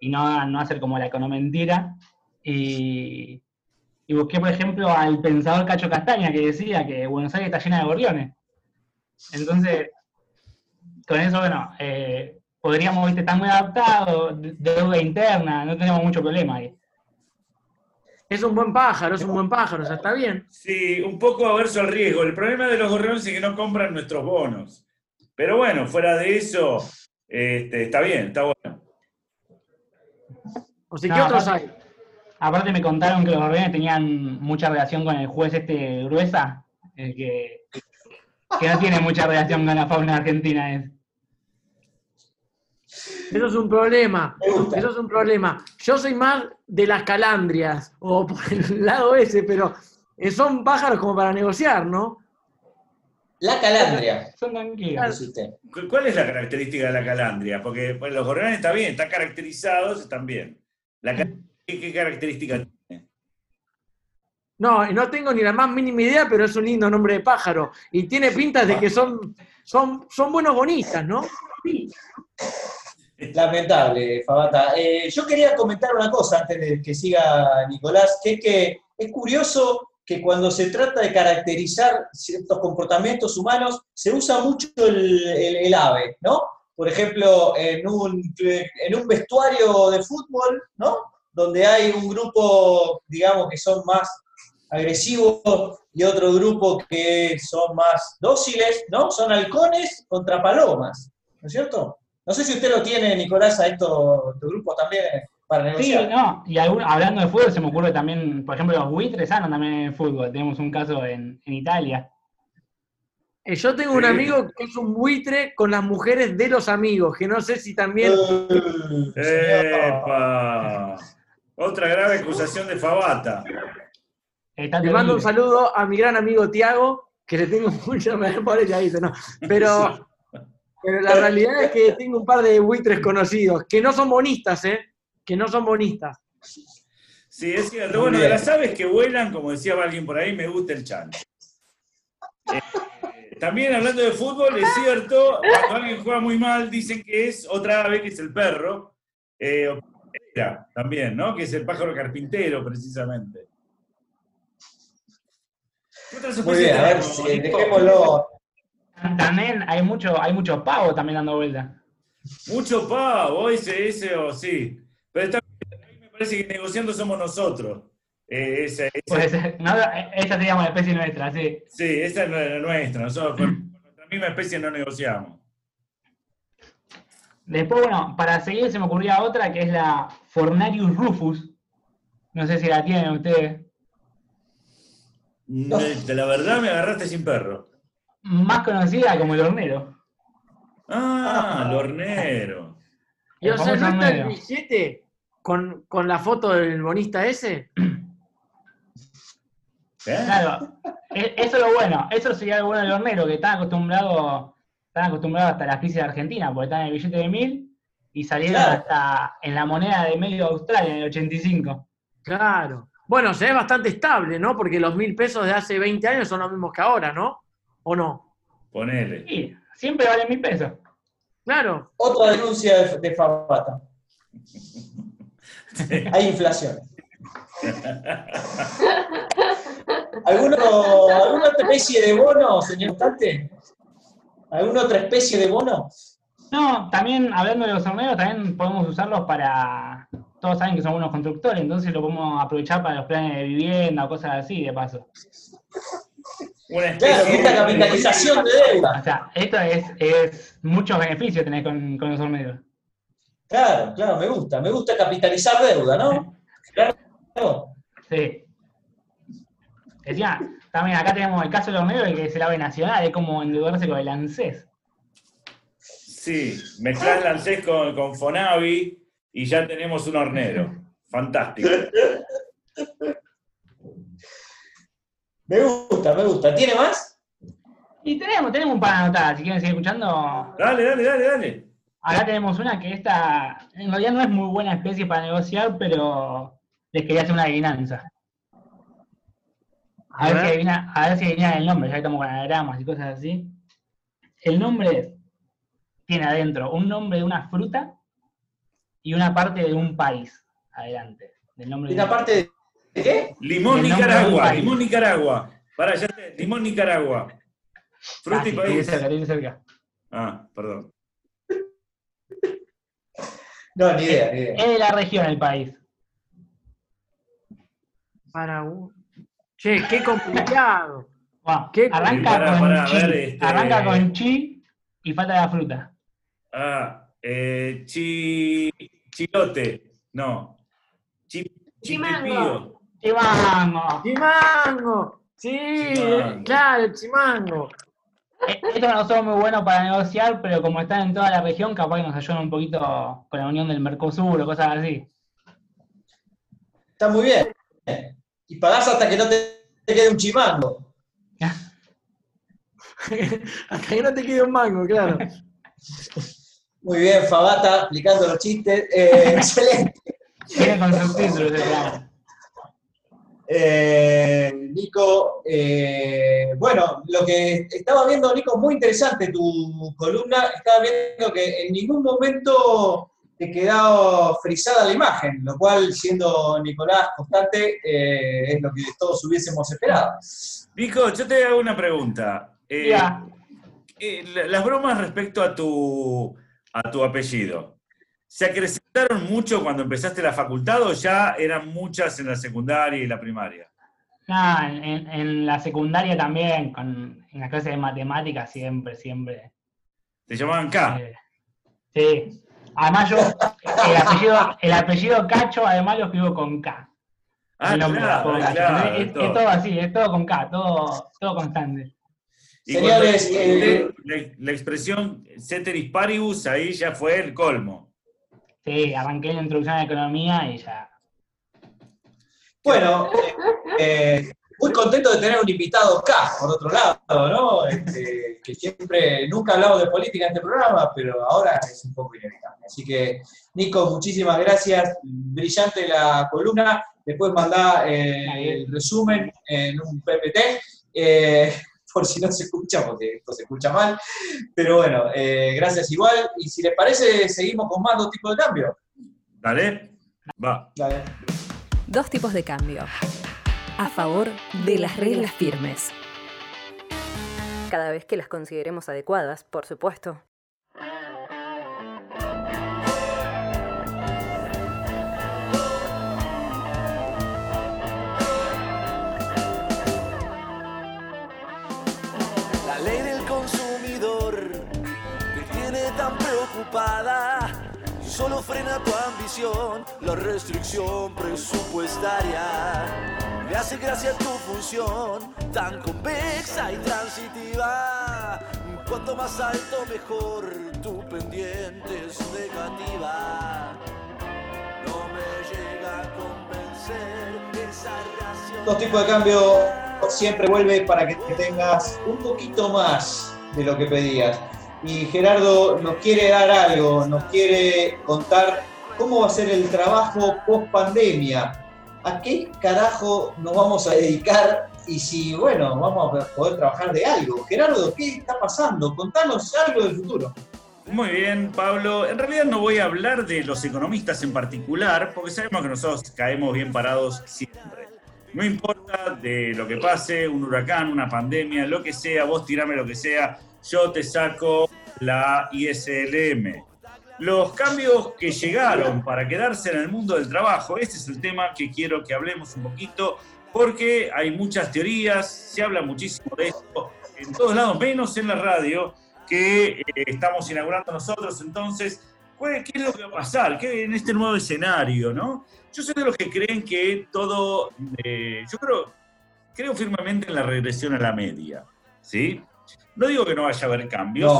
y no, no hacer como la economentira. Y, y busqué, por ejemplo, al pensador Cacho Castaña que decía que Buenos Aires está llena de gorriones. Entonces, con eso, bueno, eh, podríamos, viste, estar muy adaptados, deuda interna, no tenemos mucho problema ahí. es un buen pájaro, es un buen pájaro, o sea, está bien. Sí, un poco averso al riesgo. El problema de los gorriones es que no compran nuestros bonos. Pero bueno, fuera de eso, este, está bien, está bueno. O sea, ¿qué otros hay? Aparte me contaron que los gorriones tenían mucha relación con el juez este Gruesa, el que, que no tiene mucha relación con la fauna argentina. Es. Eso es un problema. Eso es un problema. Yo soy más de las calandrias, o [LAUGHS] por el lado ese, pero eh, son pájaros como para negociar, ¿no? La calandria. Son tranquilos. ¿Cuál es la característica de la calandria? Porque pues, los gorriones están bien, están caracterizados, están bien. ¿qué, característica tiene? No, no tengo ni la más mínima idea, pero es un lindo nombre de pájaro. Y tiene pintas de que son, son, son buenos bonistas, ¿no? Sí. Lamentable, Fabata. Eh, yo quería comentar una cosa antes de que siga Nicolás, que es que es curioso que cuando se trata de caracterizar ciertos comportamientos humanos, se usa mucho el, ave, ¿no? Por ejemplo, en un, en un vestuario de fútbol, ¿no? Donde hay un grupo, digamos, que son más agresivos y otro grupo que son más dóciles, ¿no? Son halcones contra palomas, ¿no es cierto? No sé si usted lo tiene, Nicolás, a estos tu grupo también para negociar. Sí, no, y hablando de fútbol, se me ocurre también, por ejemplo, los buitres andan también en fútbol. Tenemos un caso en, Italia. Eh, yo tengo un amigo que es un buitre con las mujeres de los amigos, que no sé si también. ¡Epa! Otra grave acusación de Fabata. Le mando un saludo a mi gran amigo Tiago, que le tengo [LAUGHS] mucho, me dice, no. Pero pero la realidad es que tengo un par de buitres conocidos, que no son bonistas, ¿eh? Que no son bonistas. Sí, es cierto. Bueno, de las aves que vuelan, como decía alguien por ahí, me gusta el chancho. Eh, también hablando de fútbol, es cierto, cuando alguien juega muy mal, dicen que es otra ave, que es el perro. Eh, también, ¿no? Que es el pájaro carpintero, precisamente. Muy bien, a ver, dejémoslo, también hay mucho, hay mucho pavo también dando vuelta. Mucho pavo, ese, ese o sí. Pero está, me parece que negociando somos nosotros. Eh, esa, esa. esa sería una especie nuestra, sí. Sí, esa es la nuestra. Nosotros con nuestra misma especie no negociamos. Después, bueno, para seguir se me ocurría otra que es la Fornarius rufus. No sé si la tienen ustedes. De la verdad me agarraste sin perro más conocida como el hornero. Ah, el hornero. ¿Y o sea, el billete con, con, la foto del bonista ese? ¿Eh? Claro, e, eso es lo bueno, eso sería lo bueno del hornero, que están acostumbrados están acostumbrados hasta la crisis de Argentina, porque están en el billete de mil y salieron hasta en la moneda de medio Australia en el 85. Claro. Bueno, se ve bastante estable, ¿no? Porque los mil pesos de hace 20 años son los mismos que ahora, ¿no? ¿O no? Ponele. Sí, siempre vale mil pesos. Claro. Otra denuncia de, de Fabata. [LAUGHS] Hay inflación. ¿Alguna otra especie de bono, señor Tante? ¿Alguna otra especie de bono? No, también hablando de los horneros, también podemos usarlos para. Todos saben que son buenos constructores, entonces lo podemos aprovechar para los planes de vivienda o cosas así, de paso una especie claro, capitalización de deuda. O sea, esto es, es muchos beneficios tener con, con los horneros. Claro, claro, me gusta. Me gusta capitalizar deuda, ¿no? Claro. Sí. Decía, también acá tenemos el caso de los horneros, que es el ave nacional, es como endeudarse con el ANSES. Sí, mezclar el ANSES con, con Fonavi y ya tenemos un hornero. Fantástico. Me gusta, me gusta. ¿Tiene más? Y tenemos, tenemos un par de anotadas, si quieren seguir escuchando. Dale, dale, dale, dale. Acá tenemos una que esta, en realidad no es muy buena especie para negociar, pero les quería hacer una adivinanza. A, ver, si adivina, a ver si adivinan el nombre, ya que estamos con anagramas y cosas así. El nombre tiene adentro un nombre de una fruta y una parte de un país. Adelante. Del nombre ¿Y una parte de ¿Qué? Limón Nicaragua, Limón Nicaragua. Para, ya te, Limón Nicaragua. Fruta y país. Cerca, cerca. Ah, perdón. [LAUGHS] No, ni idea, ni idea. Es de la región el país. para un... Che, qué complicado. [LAUGHS] arranca, con chi, este, arranca con chi y falta la fruta. Ah, eh, chi, chilote, no. Chi, chimango. Chimango. Chimango. Sí, claro, chimango. Eh, Estos no son muy buenos para negociar, pero como están en toda la región, capaz que nos ayudan un poquito con la unión del Mercosur o cosas así. Está muy bien. Y pagás hasta que no te quede un chimango. [LAUGHS] hasta que no te quede un mango, claro. Muy bien, Fabata, explicando los chistes. Eh, [LAUGHS] excelente. Eh, Nico, eh, bueno, lo que estaba viendo, Nico, muy interesante tu columna. Estaba viendo que en ningún momento te quedado frisada la imagen, lo cual, siendo Nicolás constante, eh, es lo que todos hubiésemos esperado. Nico, yo te hago una pregunta. las bromas respecto a tu, a tu apellido. ¿Se acrecentaron mucho cuando empezaste la facultad o ya eran muchas en la secundaria y la primaria? No, en, la secundaria también, con, en las clases de matemáticas siempre, siempre. ¿Te llamaban K? Eh, sí. Además yo, el apellido, Cacho, además lo escribo con K. Ah, claro, es, todo. así, es todo con K, todo, todo constante. Señores, eh, la, expresión ceteris paribus ahí ya fue el colmo. Sí, arranqué la introducción a la economía y ya. Bueno, eh, muy contento de tener un invitado acá, por otro lado, ¿no? Este, que siempre, nunca hablamos de política en este programa, pero ahora es un poco inevitable. Así que, Nico, muchísimas gracias. Brillante la columna. Después mandá eh, el resumen en un PPT. Eh, por si no se escucha, porque esto se escucha mal. Pero bueno, eh, gracias igual. Y si les parece, seguimos con más dos tipos de cambio. Dale, va. Dale. Dos tipos de cambio. A favor de las reglas firmes. Cada vez que las consideremos adecuadas, por supuesto. Solo frena tu ambición, la restricción presupuestaria. Me hace gracia tu función, tan convexa y transitiva. Cuanto más alto, mejor, tu pendiente es negativa. No me llega a convencer esa ración. Dos tipos de cambio siempre vuelve para que tengas un poquito más de lo que pedías y Gerardo nos quiere dar algo, nos quiere contar cómo va a ser el trabajo post pandemia. ¿A qué carajo nos vamos a dedicar y si, bueno, vamos a poder trabajar de algo? Gerardo, ¿qué está pasando? Contanos algo del futuro. Muy bien, Pablo. En realidad no voy a hablar de los economistas en particular, porque sabemos que nosotros caemos bien parados siempre. No importa de lo que pase, un huracán, una pandemia, lo que sea, vos tirame lo que sea, yo te saco la ISLM. Los cambios que llegaron para quedarse en el mundo del trabajo, este es el tema que quiero que hablemos un poquito, porque hay muchas teorías, se habla muchísimo de esto en todos lados, menos en la radio, que eh, estamos inaugurando nosotros. Entonces, ¿qué es lo que va a pasar? ¿Qué en este nuevo escenario, no? Yo soy de los que creen que todo, eh, yo creo, creo firmemente en la regresión a la media, ¿sí? No digo que no vaya a haber cambios,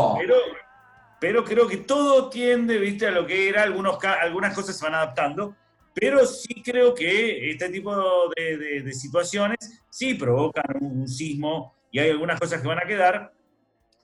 pero, creo que todo tiende, viste, a lo que era, algunos, algunas cosas se van adaptando, pero sí creo que este tipo de, situaciones sí provocan un, sismo y hay algunas cosas que van a quedar,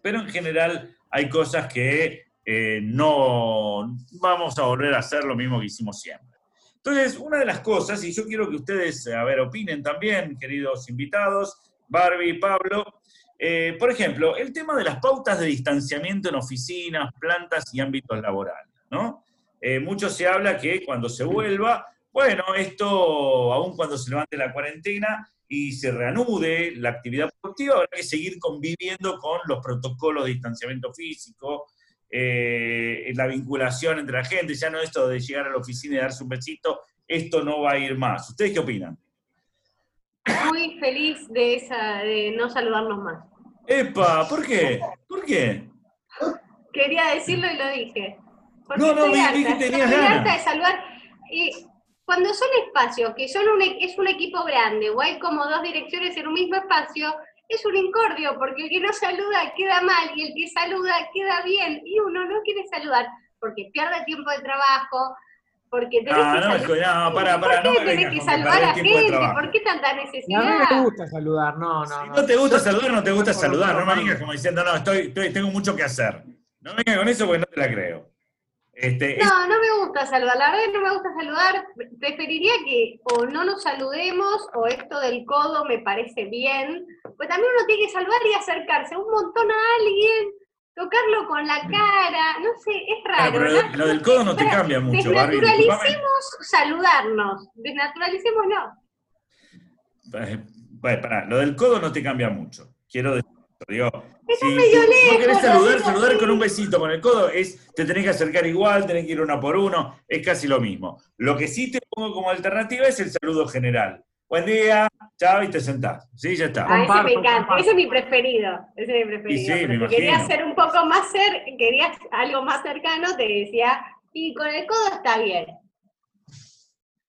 pero en general hay cosas que eh, no vamos a volver a hacer lo mismo que hicimos siempre. Entonces, una de las cosas, y yo quiero que ustedes, a ver, opinen también, queridos invitados, Barbie, Pablo, eh, por ejemplo, el tema de las pautas de distanciamiento en oficinas, plantas y ámbitos laborales, ¿no? Eh, mucho se habla que cuando se vuelva, bueno, esto, aún cuando se levante la cuarentena y se reanude la actividad productiva, habrá que seguir conviviendo con los protocolos de distanciamiento físico, eh, la vinculación entre la gente, ya no esto de llegar a la oficina y darse un besito, esto no va a ir más. ¿Ustedes qué opinan? muy feliz de esa, de no saludarnos más. Epa, ¿por qué? ¿Por qué? Quería decirlo y lo dije. no, no, vi, que tenías ganas. de saludar. Y cuando son espacios que son un, e, es un equipo grande o hay como dos direcciones en un mismo espacio, es un incordio, porque el que no saluda queda mal y el que saluda queda bien y uno no quiere saludar porque pierde tiempo de trabajo, porque tenés no, que no, no, para, para, ¿Por qué tenés que saludar a gente? ¿Por qué tanta necesidad? No, no me gusta saludar, no, no. Si no te gusta saludar, no te gusta saludar, no me digas como diciendo, no, estoy, estoy, tengo mucho que hacer. No me vengas con eso porque no te la creo. Este, no, no me gusta saludar, la verdad no me gusta saludar. Preferiría que o no nos saludemos o esto del codo me parece bien. Pues también uno tiene que saludar y acercarse un montón a alguien tocarlo con la cara, no sé, es raro. lo del codo no te cambia mucho, Desnaturalicemos saludarnos, desnaturalicemos no. Eh, bueno, pará, lo del codo no te cambia mucho. Quiero decir, digo, si, medio lejos, no querés saludar, saludar con un besito con el codo es, te tenés que acercar igual, tenés que ir uno por uno, es casi lo mismo. Lo que sí te pongo como alternativa es el saludo general buen día, chao, y te sentás. Sí, ya está. Ah, ese me encanta, ese es mi preferido. Ese es mi preferido. Sí, me quería hacer un poco más cer quería algo más cercano, te decía, y con el codo está bien.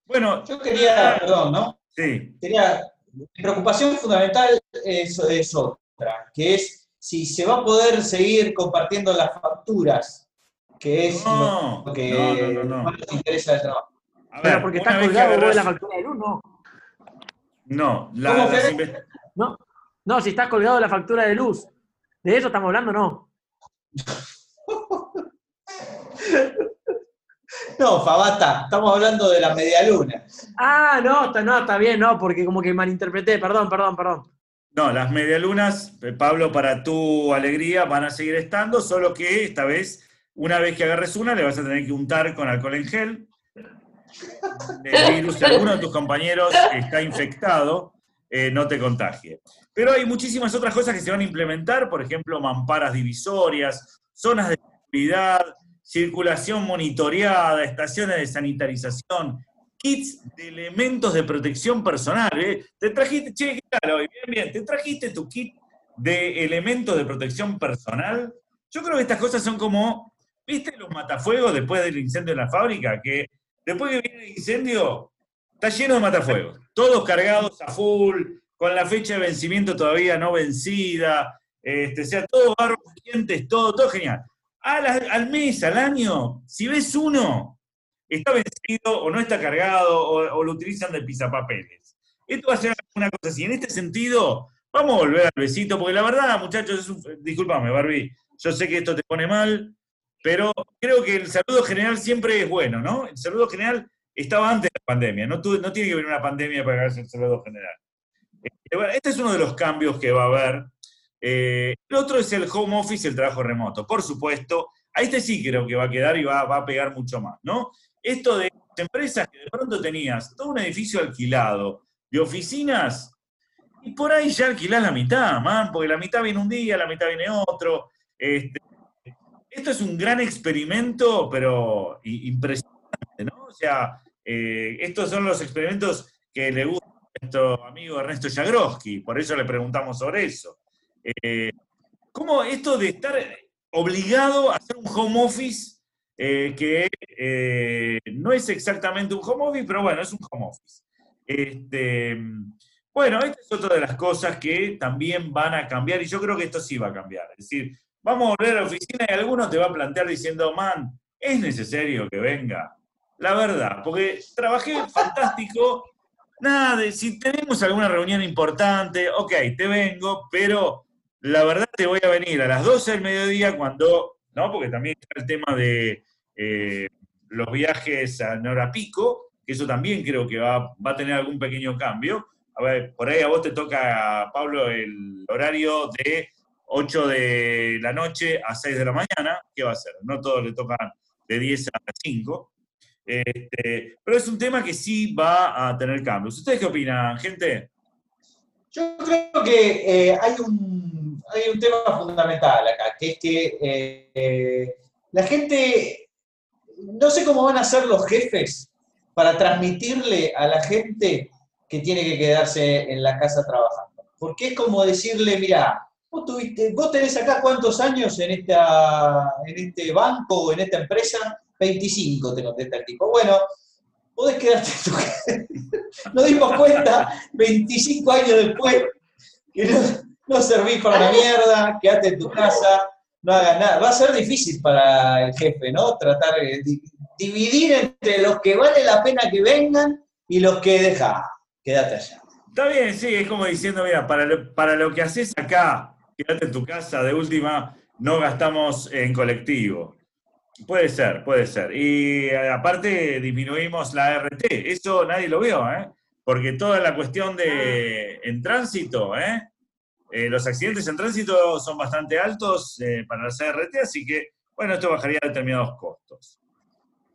Bueno, yo quería, perdón, ¿no? Sí. Quería, mi preocupación fundamental es, es otra, que es si se va a poder seguir compartiendo las facturas, que es lo que más nos interesa del trabajo. A ver, porque está colgado de la factura de luz, ¿no? No, la, no, no, si está colgado la factura de luz. ¿De eso estamos hablando no? [LAUGHS] No, Fabata, estamos hablando de la media luna. Ah, no, está, no, está bien, no, porque como que malinterpreté, perdón, perdón, perdón. No, las medialunas, eh, Pablo, para tu alegría, van a seguir estando, solo que esta vez, una vez que agarres una, le vas a tener que untar con alcohol en gel el virus, si alguno de tus compañeros está infectado, eh, no te contagie. Pero hay muchísimas otras cosas que se van a implementar, por ejemplo, mamparas divisorias, zonas de seguridad, circulación monitoreada, estaciones de sanitarización, kits de elementos de protección personal. ¿eh? Te trajiste, che, bien, bien, te trajiste tu kit de elementos de protección personal. Yo creo que estas cosas son como, ¿viste los matafuegos después del incendio en la fábrica? Que Después que viene el incendio, está lleno de matafuegos, todos cargados a full, con la fecha de vencimiento todavía no vencida, este, sea, todos barros clientes, todo, todo genial. Al, mes, al año, si ves uno, está vencido o no está cargado o, lo utilizan de pisapapeles. Esto va a ser una cosa así. En este sentido, vamos a volver al besito, porque la verdad, muchachos, es discúlpame, Barbie, yo sé que esto te pone mal, pero creo que el saludo general siempre es bueno, ¿no? El saludo general estaba antes de la pandemia, no, no tiene que venir una pandemia para hacer el saludo general. Este, este es uno de los cambios que va a haber. Eh, el otro es el home office, el trabajo remoto. Por supuesto, a este sí creo que va a quedar y va, va a pegar mucho más, ¿no? Esto de empresas que de pronto tenías todo un edificio alquilado de oficinas y por ahí ya alquilás la mitad, man, porque la mitad viene un día, la mitad viene otro. Este, esto es un gran experimento, pero impresionante, ¿no? O sea, eh, estos son los experimentos que le gusta a nuestro amigo Ernesto Jagroski, por eso le preguntamos sobre eso. Eh, ¿Cómo esto de estar obligado a hacer un home office eh, que no es exactamente un home office, pero bueno, es un home office? Este, bueno, esta es otra de las cosas que también van a cambiar y yo creo que esto sí va a cambiar. Es decir, vamos a volver a la oficina y alguno te va a plantear diciendo, man, es necesario que venga. La verdad, porque trabajé fantástico. Nada, si tenemos alguna reunión importante, ok, te vengo, pero la verdad te voy a venir a las 12 del mediodía cuando, ¿no? Porque también está el tema de eh, los viajes a Nora Pico, que eso también creo que va a tener algún pequeño cambio. A ver, por ahí a vos te toca, Pablo, el horario de 8 de la noche a 6 de la mañana, ¿qué va a hacer? No todos le tocan de 10 a 5. Este, pero es un tema que sí va a tener cambios. ¿Ustedes qué opinan, gente? Yo creo que eh, hay, un, hay un tema fundamental acá, que es que eh, la gente, no sé cómo van a ser los jefes para transmitirle a la gente que tiene que quedarse en la casa trabajando. Porque es como decirle, mira, vos, tuviste, tenés acá cuántos años en, esta, en este banco o en esta empresa, 25 te contesta el tipo. Bueno, podés quedarte en tu [LAUGHS] casa. Nos dimos cuenta 25 años después que no, no servís para la mierda, quedate en tu casa, no hagas nada. Va a ser difícil para el jefe, ¿no? Tratar de dividir entre los que vale la pena que vengan y los que deja, quédate allá. Está bien, sí, es como diciendo, mira, para para lo que haces acá, quédate en tu casa, de última, no gastamos en colectivo. Puede ser, puede ser. Y eh, aparte disminuimos la RT, eso nadie lo vio, ¿eh? Porque toda la cuestión de en tránsito, ¿eh? Eh, los accidentes en tránsito son bastante altos eh, para la CRT, así que, bueno, esto bajaría determinados costos.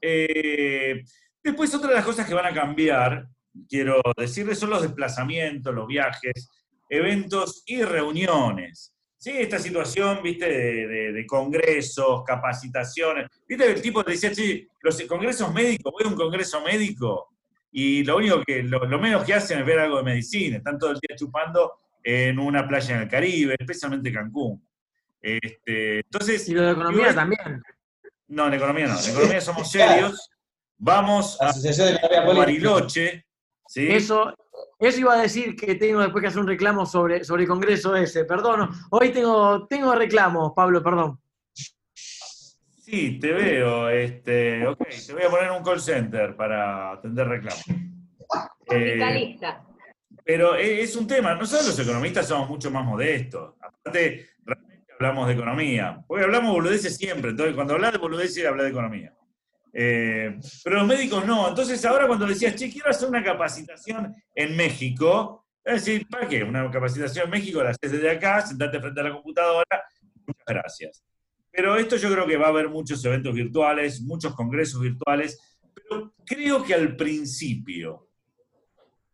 Eh, después, otra de las cosas que van a cambiar, quiero decirles, son los desplazamientos, los viajes, eventos y reuniones. Sí, esta situación, viste, de, congresos, capacitaciones. Viste, el tipo decía, sí, los congresos médicos, voy a un congreso médico y lo único que, lo, lo menos que hacen es ver algo de medicina, están todo el día chupando en una playa en el Caribe, especialmente Cancún. Este, entonces, y lo de economía también. No, en economía no. En economía somos serios. Vamos a Bariloche. ¿sí? Eso, eso iba a decir que tengo después que hacer un reclamo sobre, sobre el Congreso ese. Perdón, hoy tengo, tengo reclamos, Pablo, perdón. Sí, te veo. Este, ok, te voy a poner un call center para atender reclamos. Eh, pero es un tema, nosotros los economistas somos mucho más modestos. Aparte, realmente hablamos de economía. Porque hablamos de boludeces siempre. Entonces, cuando hablas de boludeces, hablas de economía. Eh, pero los médicos no. Entonces, ahora cuando decías, che, quiero hacer una capacitación en México, es decir, ¿para qué? Una capacitación en México la haces desde acá, sentate frente a la computadora. Muchas gracias. Pero esto yo creo que va a haber muchos eventos virtuales, muchos congresos virtuales, pero creo que al principio,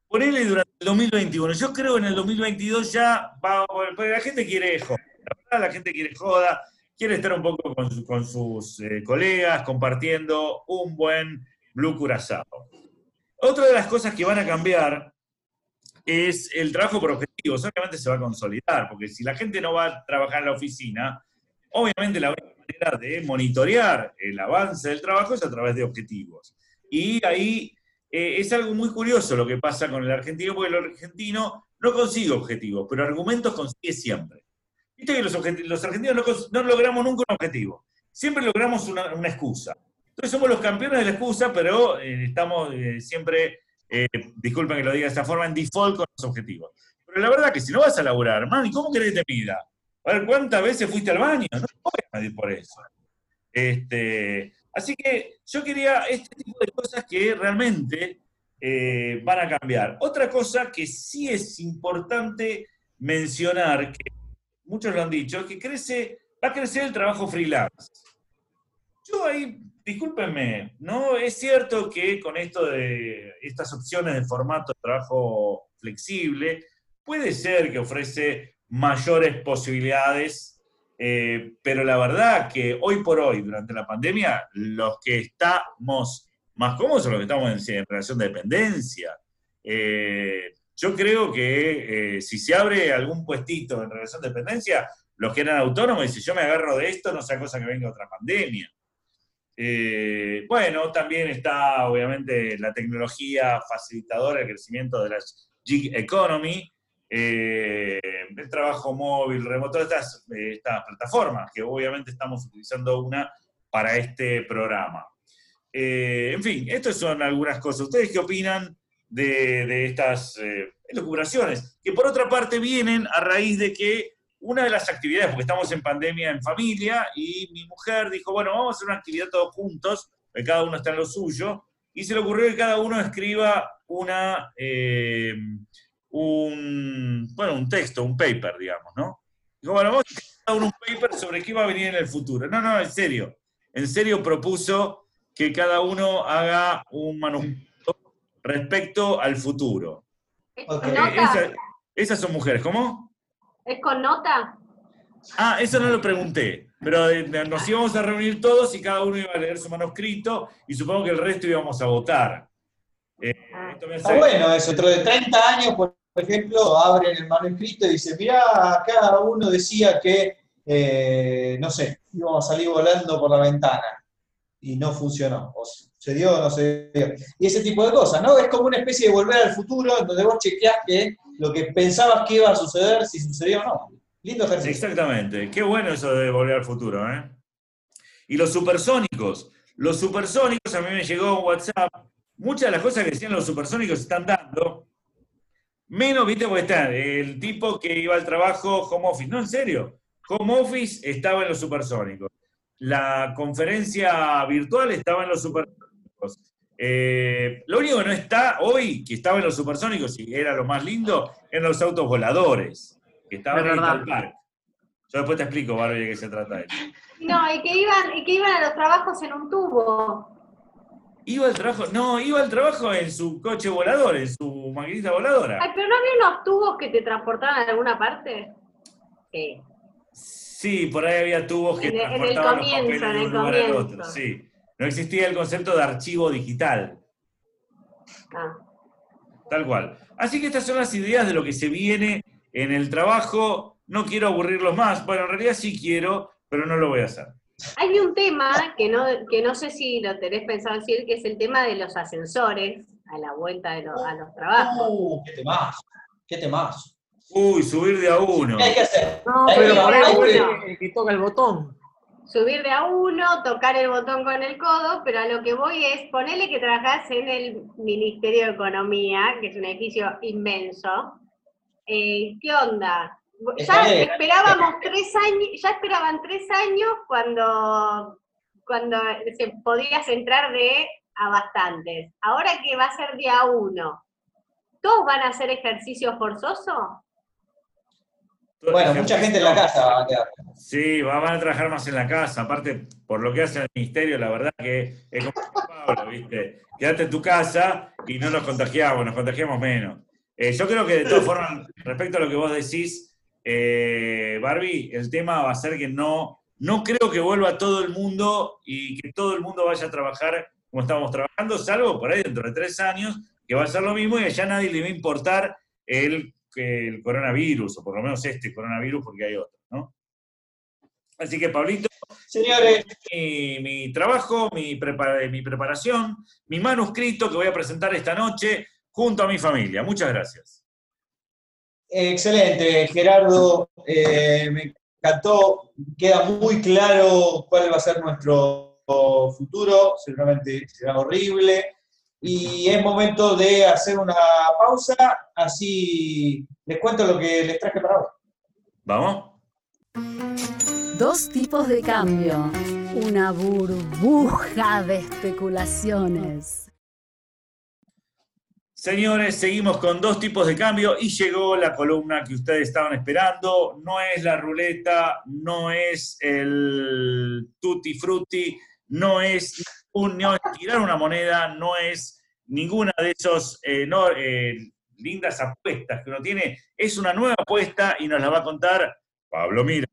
ponele durante el 2021. Yo creo que en el 2022 ya va, porque la gente quiere joda, la verdad la gente quiere joda, quiere estar un poco con, sus eh, colegas, compartiendo un buen Blue Curazao. Otra de las cosas que van a cambiar es el trabajo por objetivos. Obviamente se va a consolidar, porque si la gente no va a trabajar en la oficina, obviamente la única manera de monitorear el avance del trabajo es a través de objetivos. Y ahí eh, es algo muy curioso lo que pasa con el argentino, porque el argentino no consigue objetivos, pero argumentos consigue siempre. Viste que los, argentinos no, logramos nunca un objetivo, siempre logramos una, excusa. Entonces somos los campeones de la excusa, pero eh, estamos eh, siempre, disculpen que lo diga de esta forma, en default con los objetivos. Pero la verdad que si no vas a laburar, ¿y cómo querés que te? A ver, ¿cuántas veces fuiste al baño? No te voy medir por eso. Este, Así que yo quería este tipo de cosas que realmente eh, van a cambiar. Otra cosa que sí es importante mencionar, que muchos lo han dicho, que crece, va a crecer el trabajo freelance. Yo ahí, discúlpenme, ¿no? Es cierto que con esto de estas opciones de formato de trabajo flexible, puede ser que ofrece mayores posibilidades eh, pero la verdad que hoy por hoy, durante la pandemia, los que estamos más cómodos son los que estamos en, relación de dependencia. Eh, yo creo que eh, si se abre algún puestito en relación de dependencia, los que eran autónomos, y si yo me agarro de esto, no sea cosa que venga otra pandemia. bueno, también está obviamente la tecnología facilitadora del crecimiento de la gig economy, eh, el trabajo móvil, remoto, estas, eh, estas plataformas, que obviamente estamos utilizando una para este programa. Eh, en fin, estas son algunas cosas. ¿Ustedes qué opinan de, estas eh, Que por otra parte vienen a raíz de que una de las actividades, porque estamos en pandemia en familia, y mi mujer dijo, bueno, vamos a hacer una actividad todos juntos, cada uno está en lo suyo, y se le ocurrió que cada uno escriba una un, bueno, un texto, un paper, digamos, ¿no? Dijo, bueno, vamos a hacer un paper sobre qué va a venir en el futuro. No, no, en serio. En serio propuso que cada uno haga un manuscrito respecto al futuro. esas son mujeres, ¿cómo? ¿Es con nota? Ah, eso no lo pregunté, pero eh, nos íbamos a reunir todos y cada uno iba a leer su manuscrito y supongo que el resto íbamos a votar. Eh, ah. Está bueno eso, dentro de 30 años, por ejemplo, abren el manuscrito y dicen, mirá, cada uno decía que, eh, no sé, íbamos a salir volando por la ventana y no funcionó. O se dio o no se dio. Y ese tipo de cosas, ¿no? Es como una especie de volver al futuro donde vos chequeás que lo que pensabas que iba a suceder, si sucedió o no. Lindo ejercicio. Exactamente. Qué bueno eso de volver al futuro, ¿eh? Y los supersónicos. Los supersónicos, a mí me llegó un WhatsApp. Muchas de las cosas que decían los supersónicos están dando. Menos, viste, porque está el tipo que iba al trabajo home office. No, en serio. Home office estaba en los supersónicos. La conferencia virtual estaba en los supersónicos. Eh, lo único que no está hoy, que estaba en los supersónicos y era lo más lindo, en los autos voladores que estaban en el parque. Yo después te explico, Barbie, de qué se trata eso. No, y que iban, y que iban a los trabajos en un tubo. Iba al trabajo, no, iba al trabajo en su coche volador, en su maquinita voladora. Ay, pero no había unos tubos que te transportaban a alguna parte. Sí. Sí, por ahí había tubos que transportaban los papeles de un lugar al otro. Sí. No existía el concepto de archivo digital. Ah. Tal cual. Así que estas son las ideas de lo que se viene en el trabajo, no quiero aburrirlos más. Bueno, en realidad sí quiero, pero no lo voy a hacer. Hay un tema que no, que no sé si lo tenés pensado decir, que es el tema de los ascensores a la vuelta de a los trabajos. Uh, ¡Qué temazo! ¡Qué temazo! Uy, subir de a uno. ¿Qué hay que hacer? No, pero el que toca el botón. Subir de a uno, tocar el botón con el codo, pero a lo que voy es ponerle que trabajás en el Ministerio de Economía, que es un edificio inmenso, eh, ¿qué onda? Ya esperábamos tres años, ya esperaban tres años cuando, cuando se podías entrar de a bastantes. Ahora que va a ser día uno, ¿todos van a hacer ejercicio forzoso? Bueno, mucha gente en la casa va a quedar. Sí, van a trabajar más en la casa. Aparte, por lo que hace el ministerio, la verdad que es como [LAUGHS] Pablo, ¿viste? Quédate en tu casa y no nos contagiamos, nos contagiamos menos. Eh, yo creo que de todas formas, respecto a lo que vos decís, eh, Barbie, el tema va a ser que no, no creo que vuelva todo el mundo y que todo el mundo vaya a trabajar como estamos trabajando, salvo por ahí dentro de tres años, que va a ser lo mismo y allá nadie le va a importar el, el coronavirus, o por lo menos este coronavirus, porque hay otro, ¿no? Así que, Pablito, señores, mi, mi trabajo, mi, mi preparación, mi manuscrito que voy a presentar esta noche junto a mi familia. Muchas gracias. Excelente, Gerardo. Eh, me encantó. Queda muy claro cuál va a ser nuestro futuro. Seguramente será horrible. Y es momento de hacer una pausa. Así les cuento lo que les traje para hoy. Vamos. Dos tipos de cambio. Una burbuja de especulaciones. Señores, seguimos con dos tipos de cambio y llegó la columna que ustedes estaban esperando. No es la ruleta, no es el tutti frutti, no es, un, tirar una moneda, no es ninguna de esos eh, eh, lindas apuestas que uno tiene. Es una nueva apuesta y nos la va a contar Pablo Mira.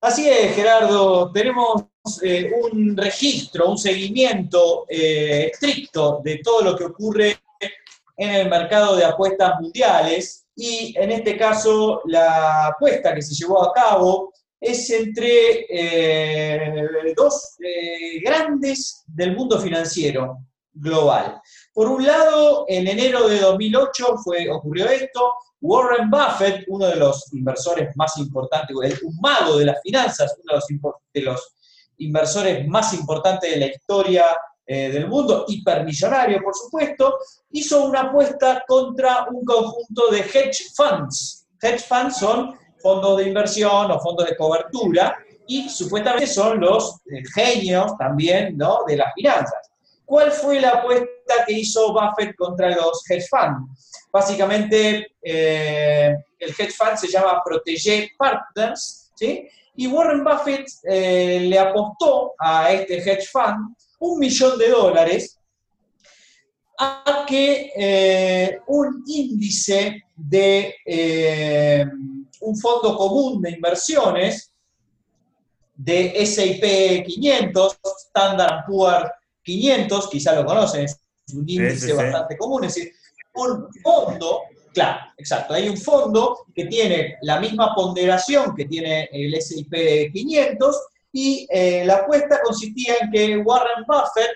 Así es, Gerardo. Tenemos eh, un registro, un seguimiento estricto de todo lo que ocurre en el mercado de apuestas mundiales y en este caso la apuesta que se llevó a cabo es entre eh, dos grandes del mundo financiero global. Por un lado, en enero de 2008 fue, ocurrió esto, Warren Buffett, uno de los inversores más importantes, un mago de las finanzas, uno de los, inversores más importantes de la historia eh, del mundo, hipermillonario por supuesto, hizo una apuesta contra un conjunto de hedge funds. Hedge funds son fondos de inversión o fondos de cobertura y supuestamente son los eh, genios también ¿no? de las finanzas. ¿Cuál fue la apuesta que hizo Buffett contra los hedge funds? Básicamente, eh, el hedge fund se llama Protege Partners, ¿sí? Y Warren Buffett eh, le apostó a este hedge fund un millón de dólares a que un índice de un fondo común de inversiones de S&P 500, Standard Poor's 500, quizá lo conocen, un índice bastante común, es decir, un fondo, claro, exacto, hay un fondo que tiene la misma ponderación que tiene el S&P 500 y eh, la apuesta consistía en que Warren Buffett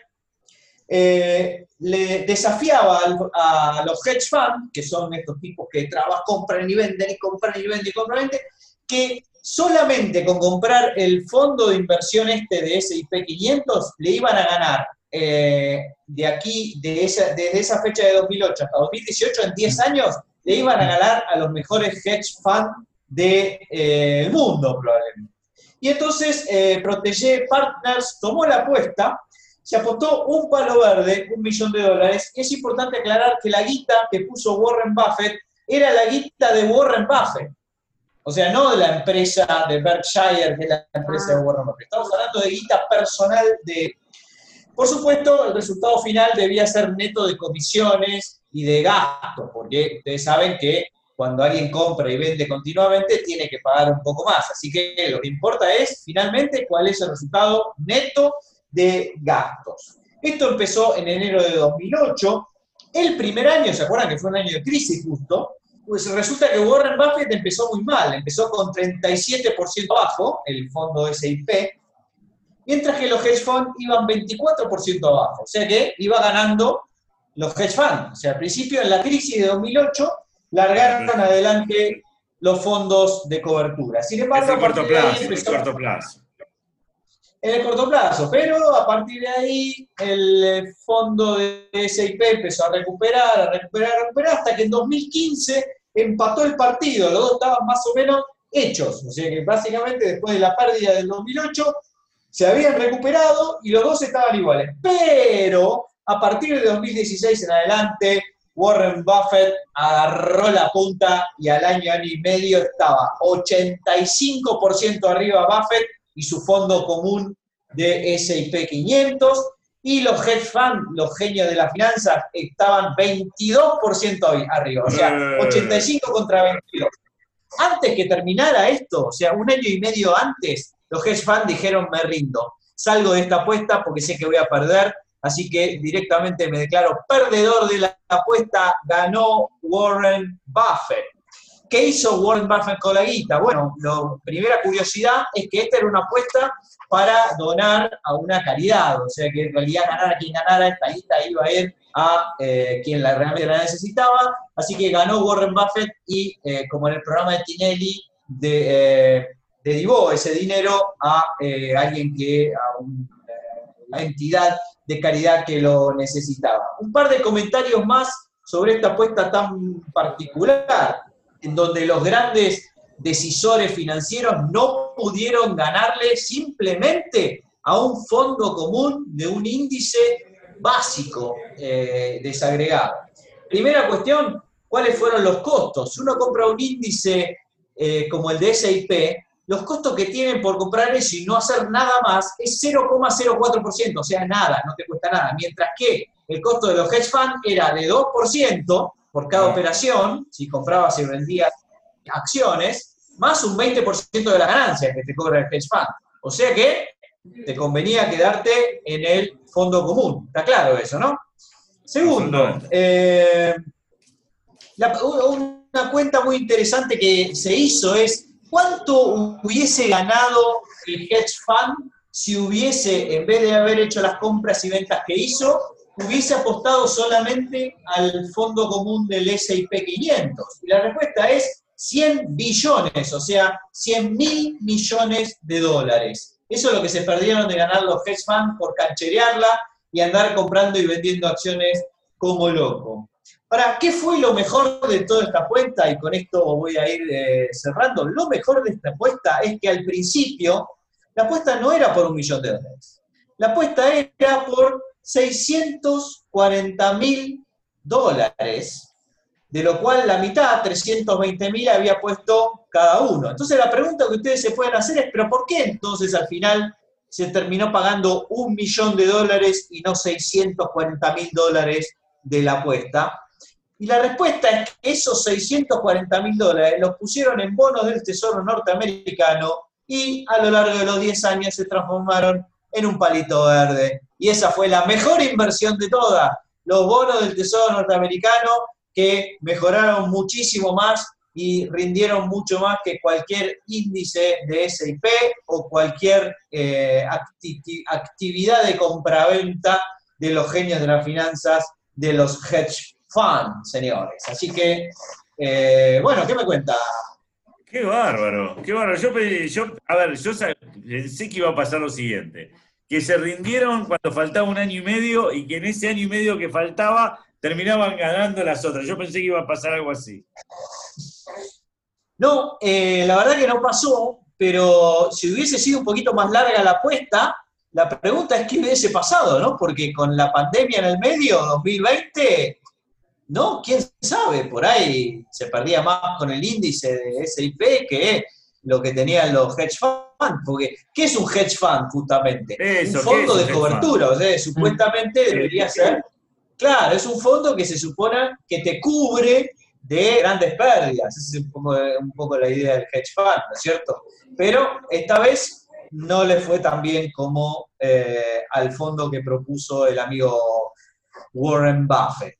eh, le desafiaba a, los hedge funds, que son estos tipos que trabajan, compran y venden y compran y venden y compran y venden, que solamente con comprar el fondo de inversión este de S&P 500 le iban a ganar eh, de aquí, de esa, desde esa fecha de 2008 hasta 2018, en 10 años, le iban a ganar a los mejores hedge funds del de, mundo, probablemente. Y entonces eh, Protege Partners tomó la apuesta, se apostó un palo verde, un millón de dólares. Y es importante aclarar que la guita que puso Warren Buffett era la guita de Warren Buffett. O sea, no de la empresa de Berkshire, que es la empresa de ah. Warren Buffett. Estamos hablando de guita personal de... Por supuesto, el resultado final debía ser neto de comisiones y de gastos, porque ustedes saben que cuando alguien compra y vende continuamente, tiene que pagar un poco más. Así que lo que importa es finalmente cuál es el resultado neto de gastos. Esto empezó en enero de 2008. El primer año, ¿se acuerdan que fue un año de crisis justo? Pues resulta que Warren Buffett empezó muy mal, empezó con 37% abajo, el fondo SIP, mientras que los hedge funds iban 24% abajo, o sea que iba ganando los hedge funds. O sea, al principio, en la crisis de 2008, largaron adelante los fondos de cobertura. Sin embargo, en corto plazo, corto plazo. En el corto plazo, pero a partir de ahí el fondo de SIP empezó a recuperar, a recuperar, a recuperar, hasta que en 2015 empató el partido, los dos estaban más o menos hechos, o sea que básicamente después de la pérdida del 2008 se habían recuperado y los dos estaban iguales, pero a partir de 2016 en adelante Warren Buffett agarró la punta y al año, año y medio estaba 85% arriba Buffett y su fondo común de S&P 500 y los hedge funds, los genios de las finanzas, estaban 22% arriba, o sea, 85 eh. contra 22. Antes que terminara esto, o sea, un año y medio antes, los hedge funds dijeron, me rindo, salgo de esta apuesta porque sé que voy a perder, así que directamente me declaro perdedor de la apuesta, ganó Warren Buffett. ¿Qué hizo Warren Buffett con la guita? Bueno, la primera curiosidad es que esta era una apuesta para donar a una caridad, o sea que en realidad ganara quien ganara, esta guita iba a ir a eh, quien la realmente necesitaba, así que ganó Warren Buffett y eh, como en el programa de Tinelli, de, eh, ese dinero a alguien que, a una entidad de caridad que lo necesitaba. Un par de comentarios más sobre esta apuesta tan particular, en donde los grandes decisores financieros no pudieron ganarle simplemente a un fondo común de un índice básico eh, desagregado. Primera cuestión, ¿cuáles fueron los costos? Si uno compra un índice eh, como el de SIP, los costos que tienen por comprar eso y no hacer nada más es 0,04%, o sea, nada, no te cuesta nada. Mientras que el costo de los hedge funds era de 2% por cada operación, si comprabas y vendías acciones, más un 20% de la ganancia que te cobra el hedge fund. O sea que te convenía quedarte en el fondo común. Está claro eso, ¿no? Segundo, eh, una cuenta muy interesante que se hizo es ¿Cuánto hubiese ganado el hedge fund si hubiese, en vez de haber hecho las compras y ventas que hizo, hubiese apostado solamente al fondo común del SIP 500? Y la respuesta es 100 billones, o sea, 100 mil millones de dólares. Eso es lo que se perdieron de ganar los hedge funds por cancherearla y andar comprando y vendiendo acciones como loco. Ahora, ¿qué fue lo mejor de toda esta apuesta? Y con esto voy a ir eh, cerrando. Lo mejor de esta apuesta es que al principio la apuesta no era por un millón de dólares. La apuesta era por 640 mil dólares, de lo cual la mitad, 320 mil, había puesto cada uno. Entonces la pregunta que ustedes se pueden hacer es, ¿pero por qué entonces al final se terminó pagando un millón de dólares y no 640 mil dólares de la apuesta? Y la respuesta es que esos 640 mil dólares los pusieron en bonos del Tesoro norteamericano y a lo largo de los 10 años se transformaron en un palito verde. Y esa fue la mejor inversión de todas. los bonos del Tesoro norteamericano que mejoraron muchísimo más y rindieron mucho más que cualquier índice de SIP o cualquier eh, actividad de compraventa de los genios de las finanzas de los hedge funds, señores. Así que, eh, bueno, ¿qué me cuenta? Qué bárbaro, qué bárbaro. Yo, yo, a ver, yo pensé que iba a pasar lo siguiente, que se rindieron cuando faltaba un año y medio y que en ese año y medio que faltaba terminaban ganando las otras. Yo pensé que iba a pasar algo así. No, eh, la verdad que no pasó, pero si hubiese sido un poquito más larga la apuesta, la pregunta es qué hubiese pasado, ¿no? Porque con la pandemia en el medio, 2020, ¿no? ¿Quién sabe? Por ahí se perdía más con el índice de SIP que lo que tenían los hedge funds. Porque, ¿qué es un hedge fund justamente? un fondo de cobertura, o sea, supuestamente debería ser. Claro, es un fondo que se supone que te cubre de grandes pérdidas. Esa es un poco, un poco la idea del hedge fund, ¿no es cierto? Pero esta vez no le fue tan bien como eh, al fondo que propuso el amigo Warren Buffett.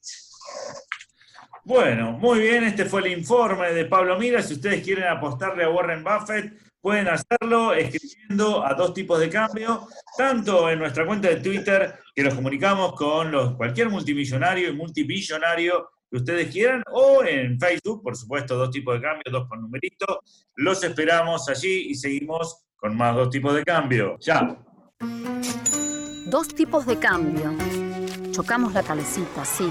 Bueno, muy bien, este fue el informe de Pablo Mira. Si ustedes quieren apostarle a Warren Buffett, pueden hacerlo escribiendo a dos tipos de cambio, tanto en nuestra cuenta de Twitter, que los comunicamos con los, cualquier multimillonario y multibillonario que ustedes quieran, o en Facebook, por supuesto, dos tipos de cambio, dos con numerito. Los esperamos allí y seguimos con más dos tipos de cambio. Ya. Dos tipos de cambio. Chocamos la calecita, sí,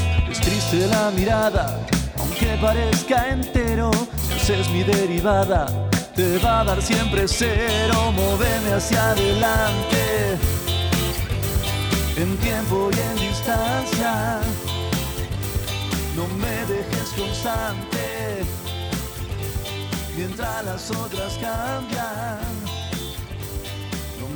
aunque parezca entero, esa es mi derivada, te va a dar siempre cero, móveme hacia adelante, en tiempo y en distancia, no me dejes constante, mientras las otras cambian.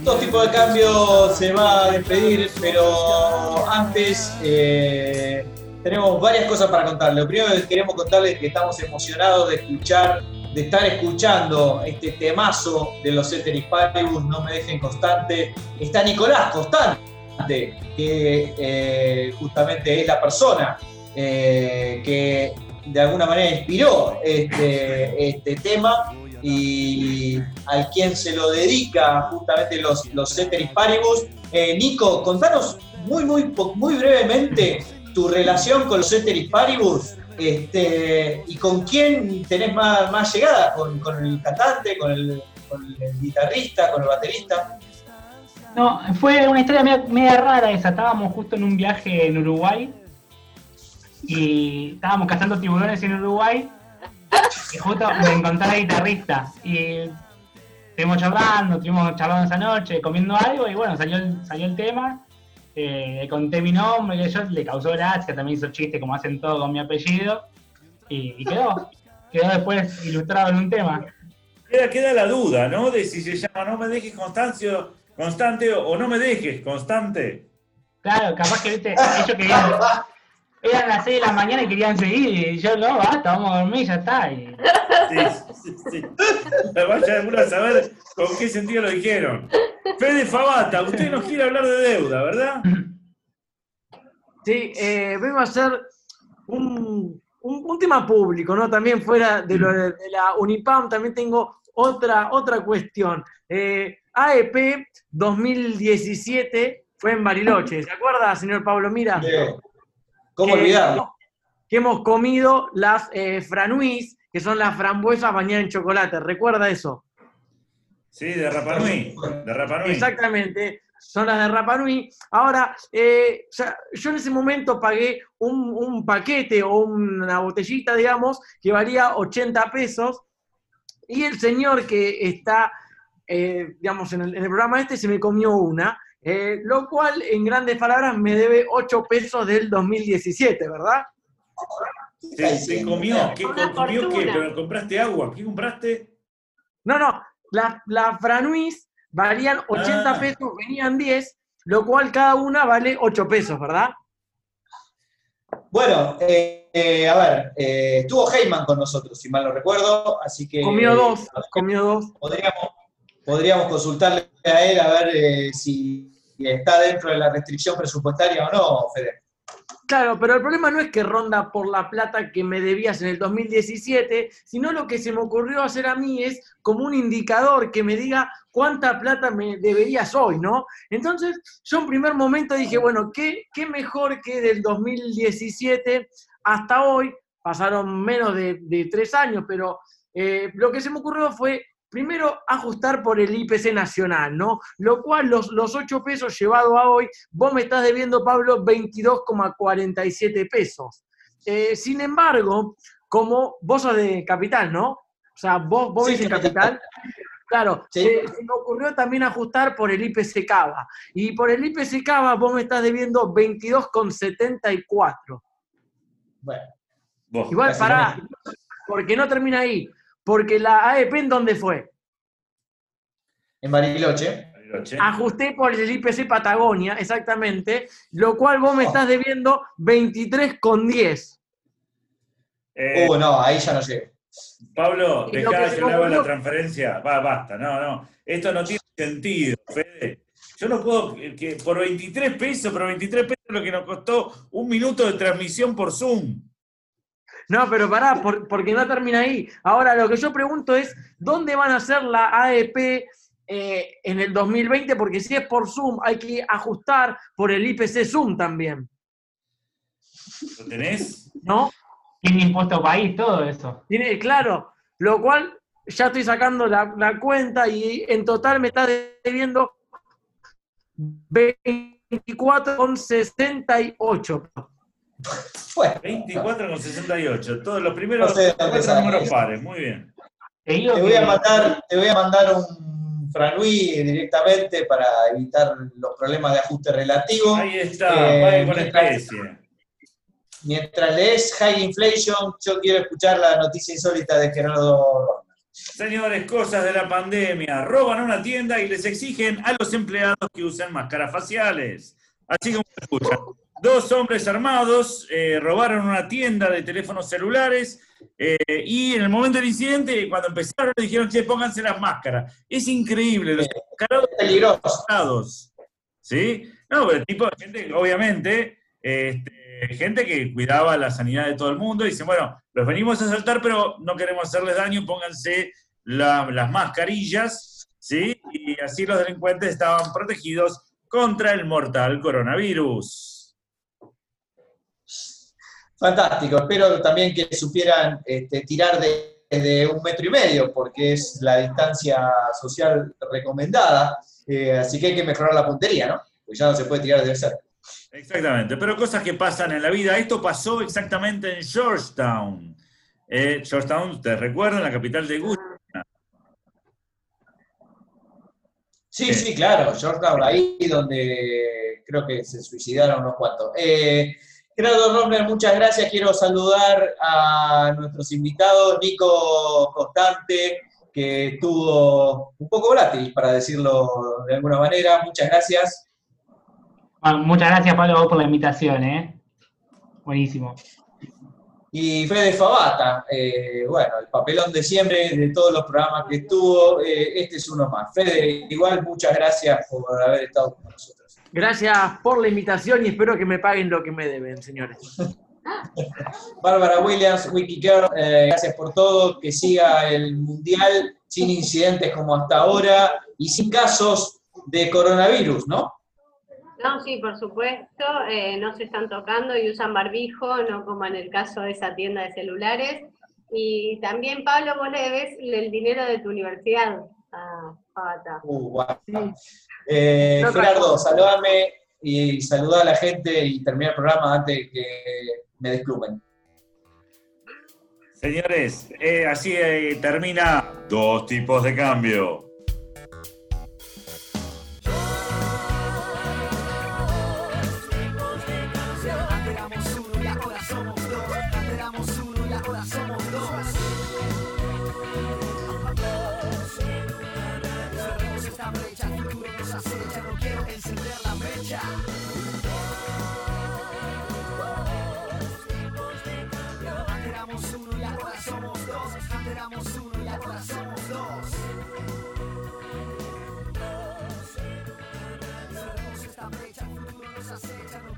Dos tipos de cambio se va a despedir, pero antes eh, tenemos varias cosas para contarle. Lo primero que queremos contarles es que estamos emocionados de escuchar, de estar escuchando este temazo de los Ceteris Paribus, No me dejen constante. Está Nicolás Constante, que eh, justamente es la persona eh, que de alguna manera inspiró este, este tema y al quien se lo dedica justamente los, los Ceteris Paribus. Eh, Nico, contanos muy, muy, muy brevemente tu relación con los Ceteris Paribus este, y con quién tenés más, más llegada, ¿Con, el cantante, con el, guitarrista, con el baterista. No, fue una historia media, rara esa. Estábamos justo en un viaje en Uruguay y estábamos cazando tiburones en Uruguay y justo me encontré la guitarrista y estuvimos charlando, estuvimos charlando esa noche, comiendo algo y bueno, salió salió el tema eh, le conté mi nombre, que yo le causó gracia, también hizo chiste como hacen todo con mi apellido, y, quedó, quedó después ilustrado en un tema. Queda, queda la duda, ¿no? De si se llama No me dejes Constancio, constante o No me dejes constante. Claro, capaz que viste, ellos querían, eran las 6 de la mañana y querían seguir, y yo no, basta, vamos a dormir, ya está. Y... Sí, sí. Vaya alguno a saber con qué sentido lo dijeron. Fede Fabata, usted nos quiere hablar de deuda, ¿verdad? Sí, eh, vengo a hacer un, tema público, ¿no? También fuera de, lo de, la Unipam, también tengo otra, otra cuestión. Eh, AEP 2017 fue en Bariloche, ¿se acuerda, señor Pablo Mira? ¿Cómo olvidarlo? Que hemos comido las eh, franuís, que son las frambuesas bañadas en chocolate, ¿recuerda eso? Sí, de Rapanui. De Rapanui. Exactamente, son las de Rapanui. Ahora, eh, yo en ese momento pagué un, paquete o una botellita, digamos, que valía 80 pesos, y el señor que está, eh, digamos, en el, programa este se me comió una. Eh, lo cual, en grandes palabras, me debe 8 pesos del 2017, ¿verdad? Se, comió, ¿qué, comió qué? ¿Pero compraste agua? ¿Qué compraste? No, no, las la Franuis valían 80 ah. pesos, venían 10, lo cual cada una vale 8 pesos, ¿verdad? Bueno, eh, eh, a ver, estuvo Heyman con nosotros, si mal no recuerdo, así que... Comió dos, comió dos. Podríamos, podríamos consultarle a él a ver si está dentro de la restricción presupuestaria o no, Fede. Claro, pero el problema no es que ronda por la plata que me debías en el 2017, sino lo que se me ocurrió hacer a mí es como un indicador que me diga cuánta plata me deberías hoy, ¿no? Entonces, yo en primer momento dije, bueno, ¿qué, qué mejor que del 2017 hasta hoy? Pasaron menos de, tres años, pero eh, lo que se me ocurrió fue primero ajustar por el IPC nacional, ¿no? Lo cual los, los 8 pesos llevado a hoy, vos me estás debiendo, Pablo, 22,47 pesos. Eh, sin embargo, como vos sos de capital, ¿no? O sea, vos, vos sí, capital. Claro, se, me ocurrió también ajustar por el IPC Cava. Y por el IPC Cava vos me estás debiendo 22,74. Bueno. Igual, pará, porque no termina ahí. Porque la AEP, ¿en dónde fue? En Bariloche. Ajusté por el IPC Patagonia, exactamente, lo cual vos me oh. estás debiendo 23,10. Eh, uh, no, ahí ya no llego. Pablo, dejá de hago la transferencia. Va, basta, no, no. Esto no tiene sentido, Fede. Yo no puedo, que por 23 pesos, pero 23 pesos es lo que nos costó un minuto de transmisión por Zoom. No, pero pará, porque no termina ahí. Ahora, lo que yo pregunto es, ¿dónde van a ser la AEP eh, en el 2020? Porque si es por Zoom, hay que ajustar por el IPC Zoom también. ¿Lo tenés? ¿No? Tiene impuesto país, todo eso. Tiene, claro, lo cual ya estoy sacando la, la cuenta y en total me está debiendo 24,68. [LAUGHS] Bueno, 24 con 68. Todos los primeros cuatro números pares. Muy bien. Te voy, a mandar, te voy a mandar un franui directamente para evitar los problemas de ajuste relativo. Ahí está, eh, con especie. Mientras lees High Inflation, yo quiero escuchar la noticia insólita de Gerardo Señores, cosas de la pandemia. Roban una tienda y les exigen a los empleados que usen máscaras faciales. Así como escuchan. Dos hombres armados eh, robaron una tienda de teléfonos celulares eh, y en el momento del incidente, cuando empezaron, le dijeron, che, pónganse las máscaras. Es increíble, los enmascarados peligrosos. ¿Sí? No, pero tipo de gente, obviamente, este, gente que cuidaba la sanidad de todo el mundo, y dicen, bueno, los venimos a asaltar, pero no queremos hacerles daño, pónganse las mascarillas, ¿sí? Y así los delincuentes estaban protegidos contra el mortal coronavirus. Fantástico, espero también que supieran este, tirar de, un metro y medio, porque es la distancia social recomendada, eh, así que hay que mejorar la puntería, ¿no? Pues ya no se puede tirar desde cerca. Exactamente, pero cosas que pasan en la vida. Esto pasó exactamente en Georgetown. Eh, Georgetown, ¿te recuerdan? La capital de Guyana. Sí, sí, claro, Georgetown, ahí donde creo que se suicidaron unos cuantos. Eh, Gerardo Romner, muchas gracias. Quiero saludar a nuestros invitados, Nico Constante, que estuvo un poco gratis, para decirlo de alguna manera. Muchas gracias. Ah, muchas gracias, Pablo, por la invitación. ¿eh? Buenísimo. Y Fede Fabata, eh, bueno, el papelón de siempre de todos los programas que estuvo, eh, este es uno más. Fede, igual muchas gracias por haber estado con nosotros. Gracias por la invitación y espero que me paguen lo que me deben, señores. Bárbara Williams, Wikigirl, eh, gracias por todo. Que siga el Mundial sin incidentes como hasta ahora y sin casos de coronavirus, ¿no? No, sí, por supuesto. Eh, no se están tocando y usan barbijo, no como en el caso de esa tienda de celulares. Y también, Pablo, vos le debes el dinero de tu universidad a Uh, eh, Gerardo, saludame y saluda a la gente y termina el programa antes de que me desplumen. Señores, eh, así eh, termina dos tipos de cambio.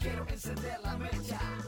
Quiero encender la mecha.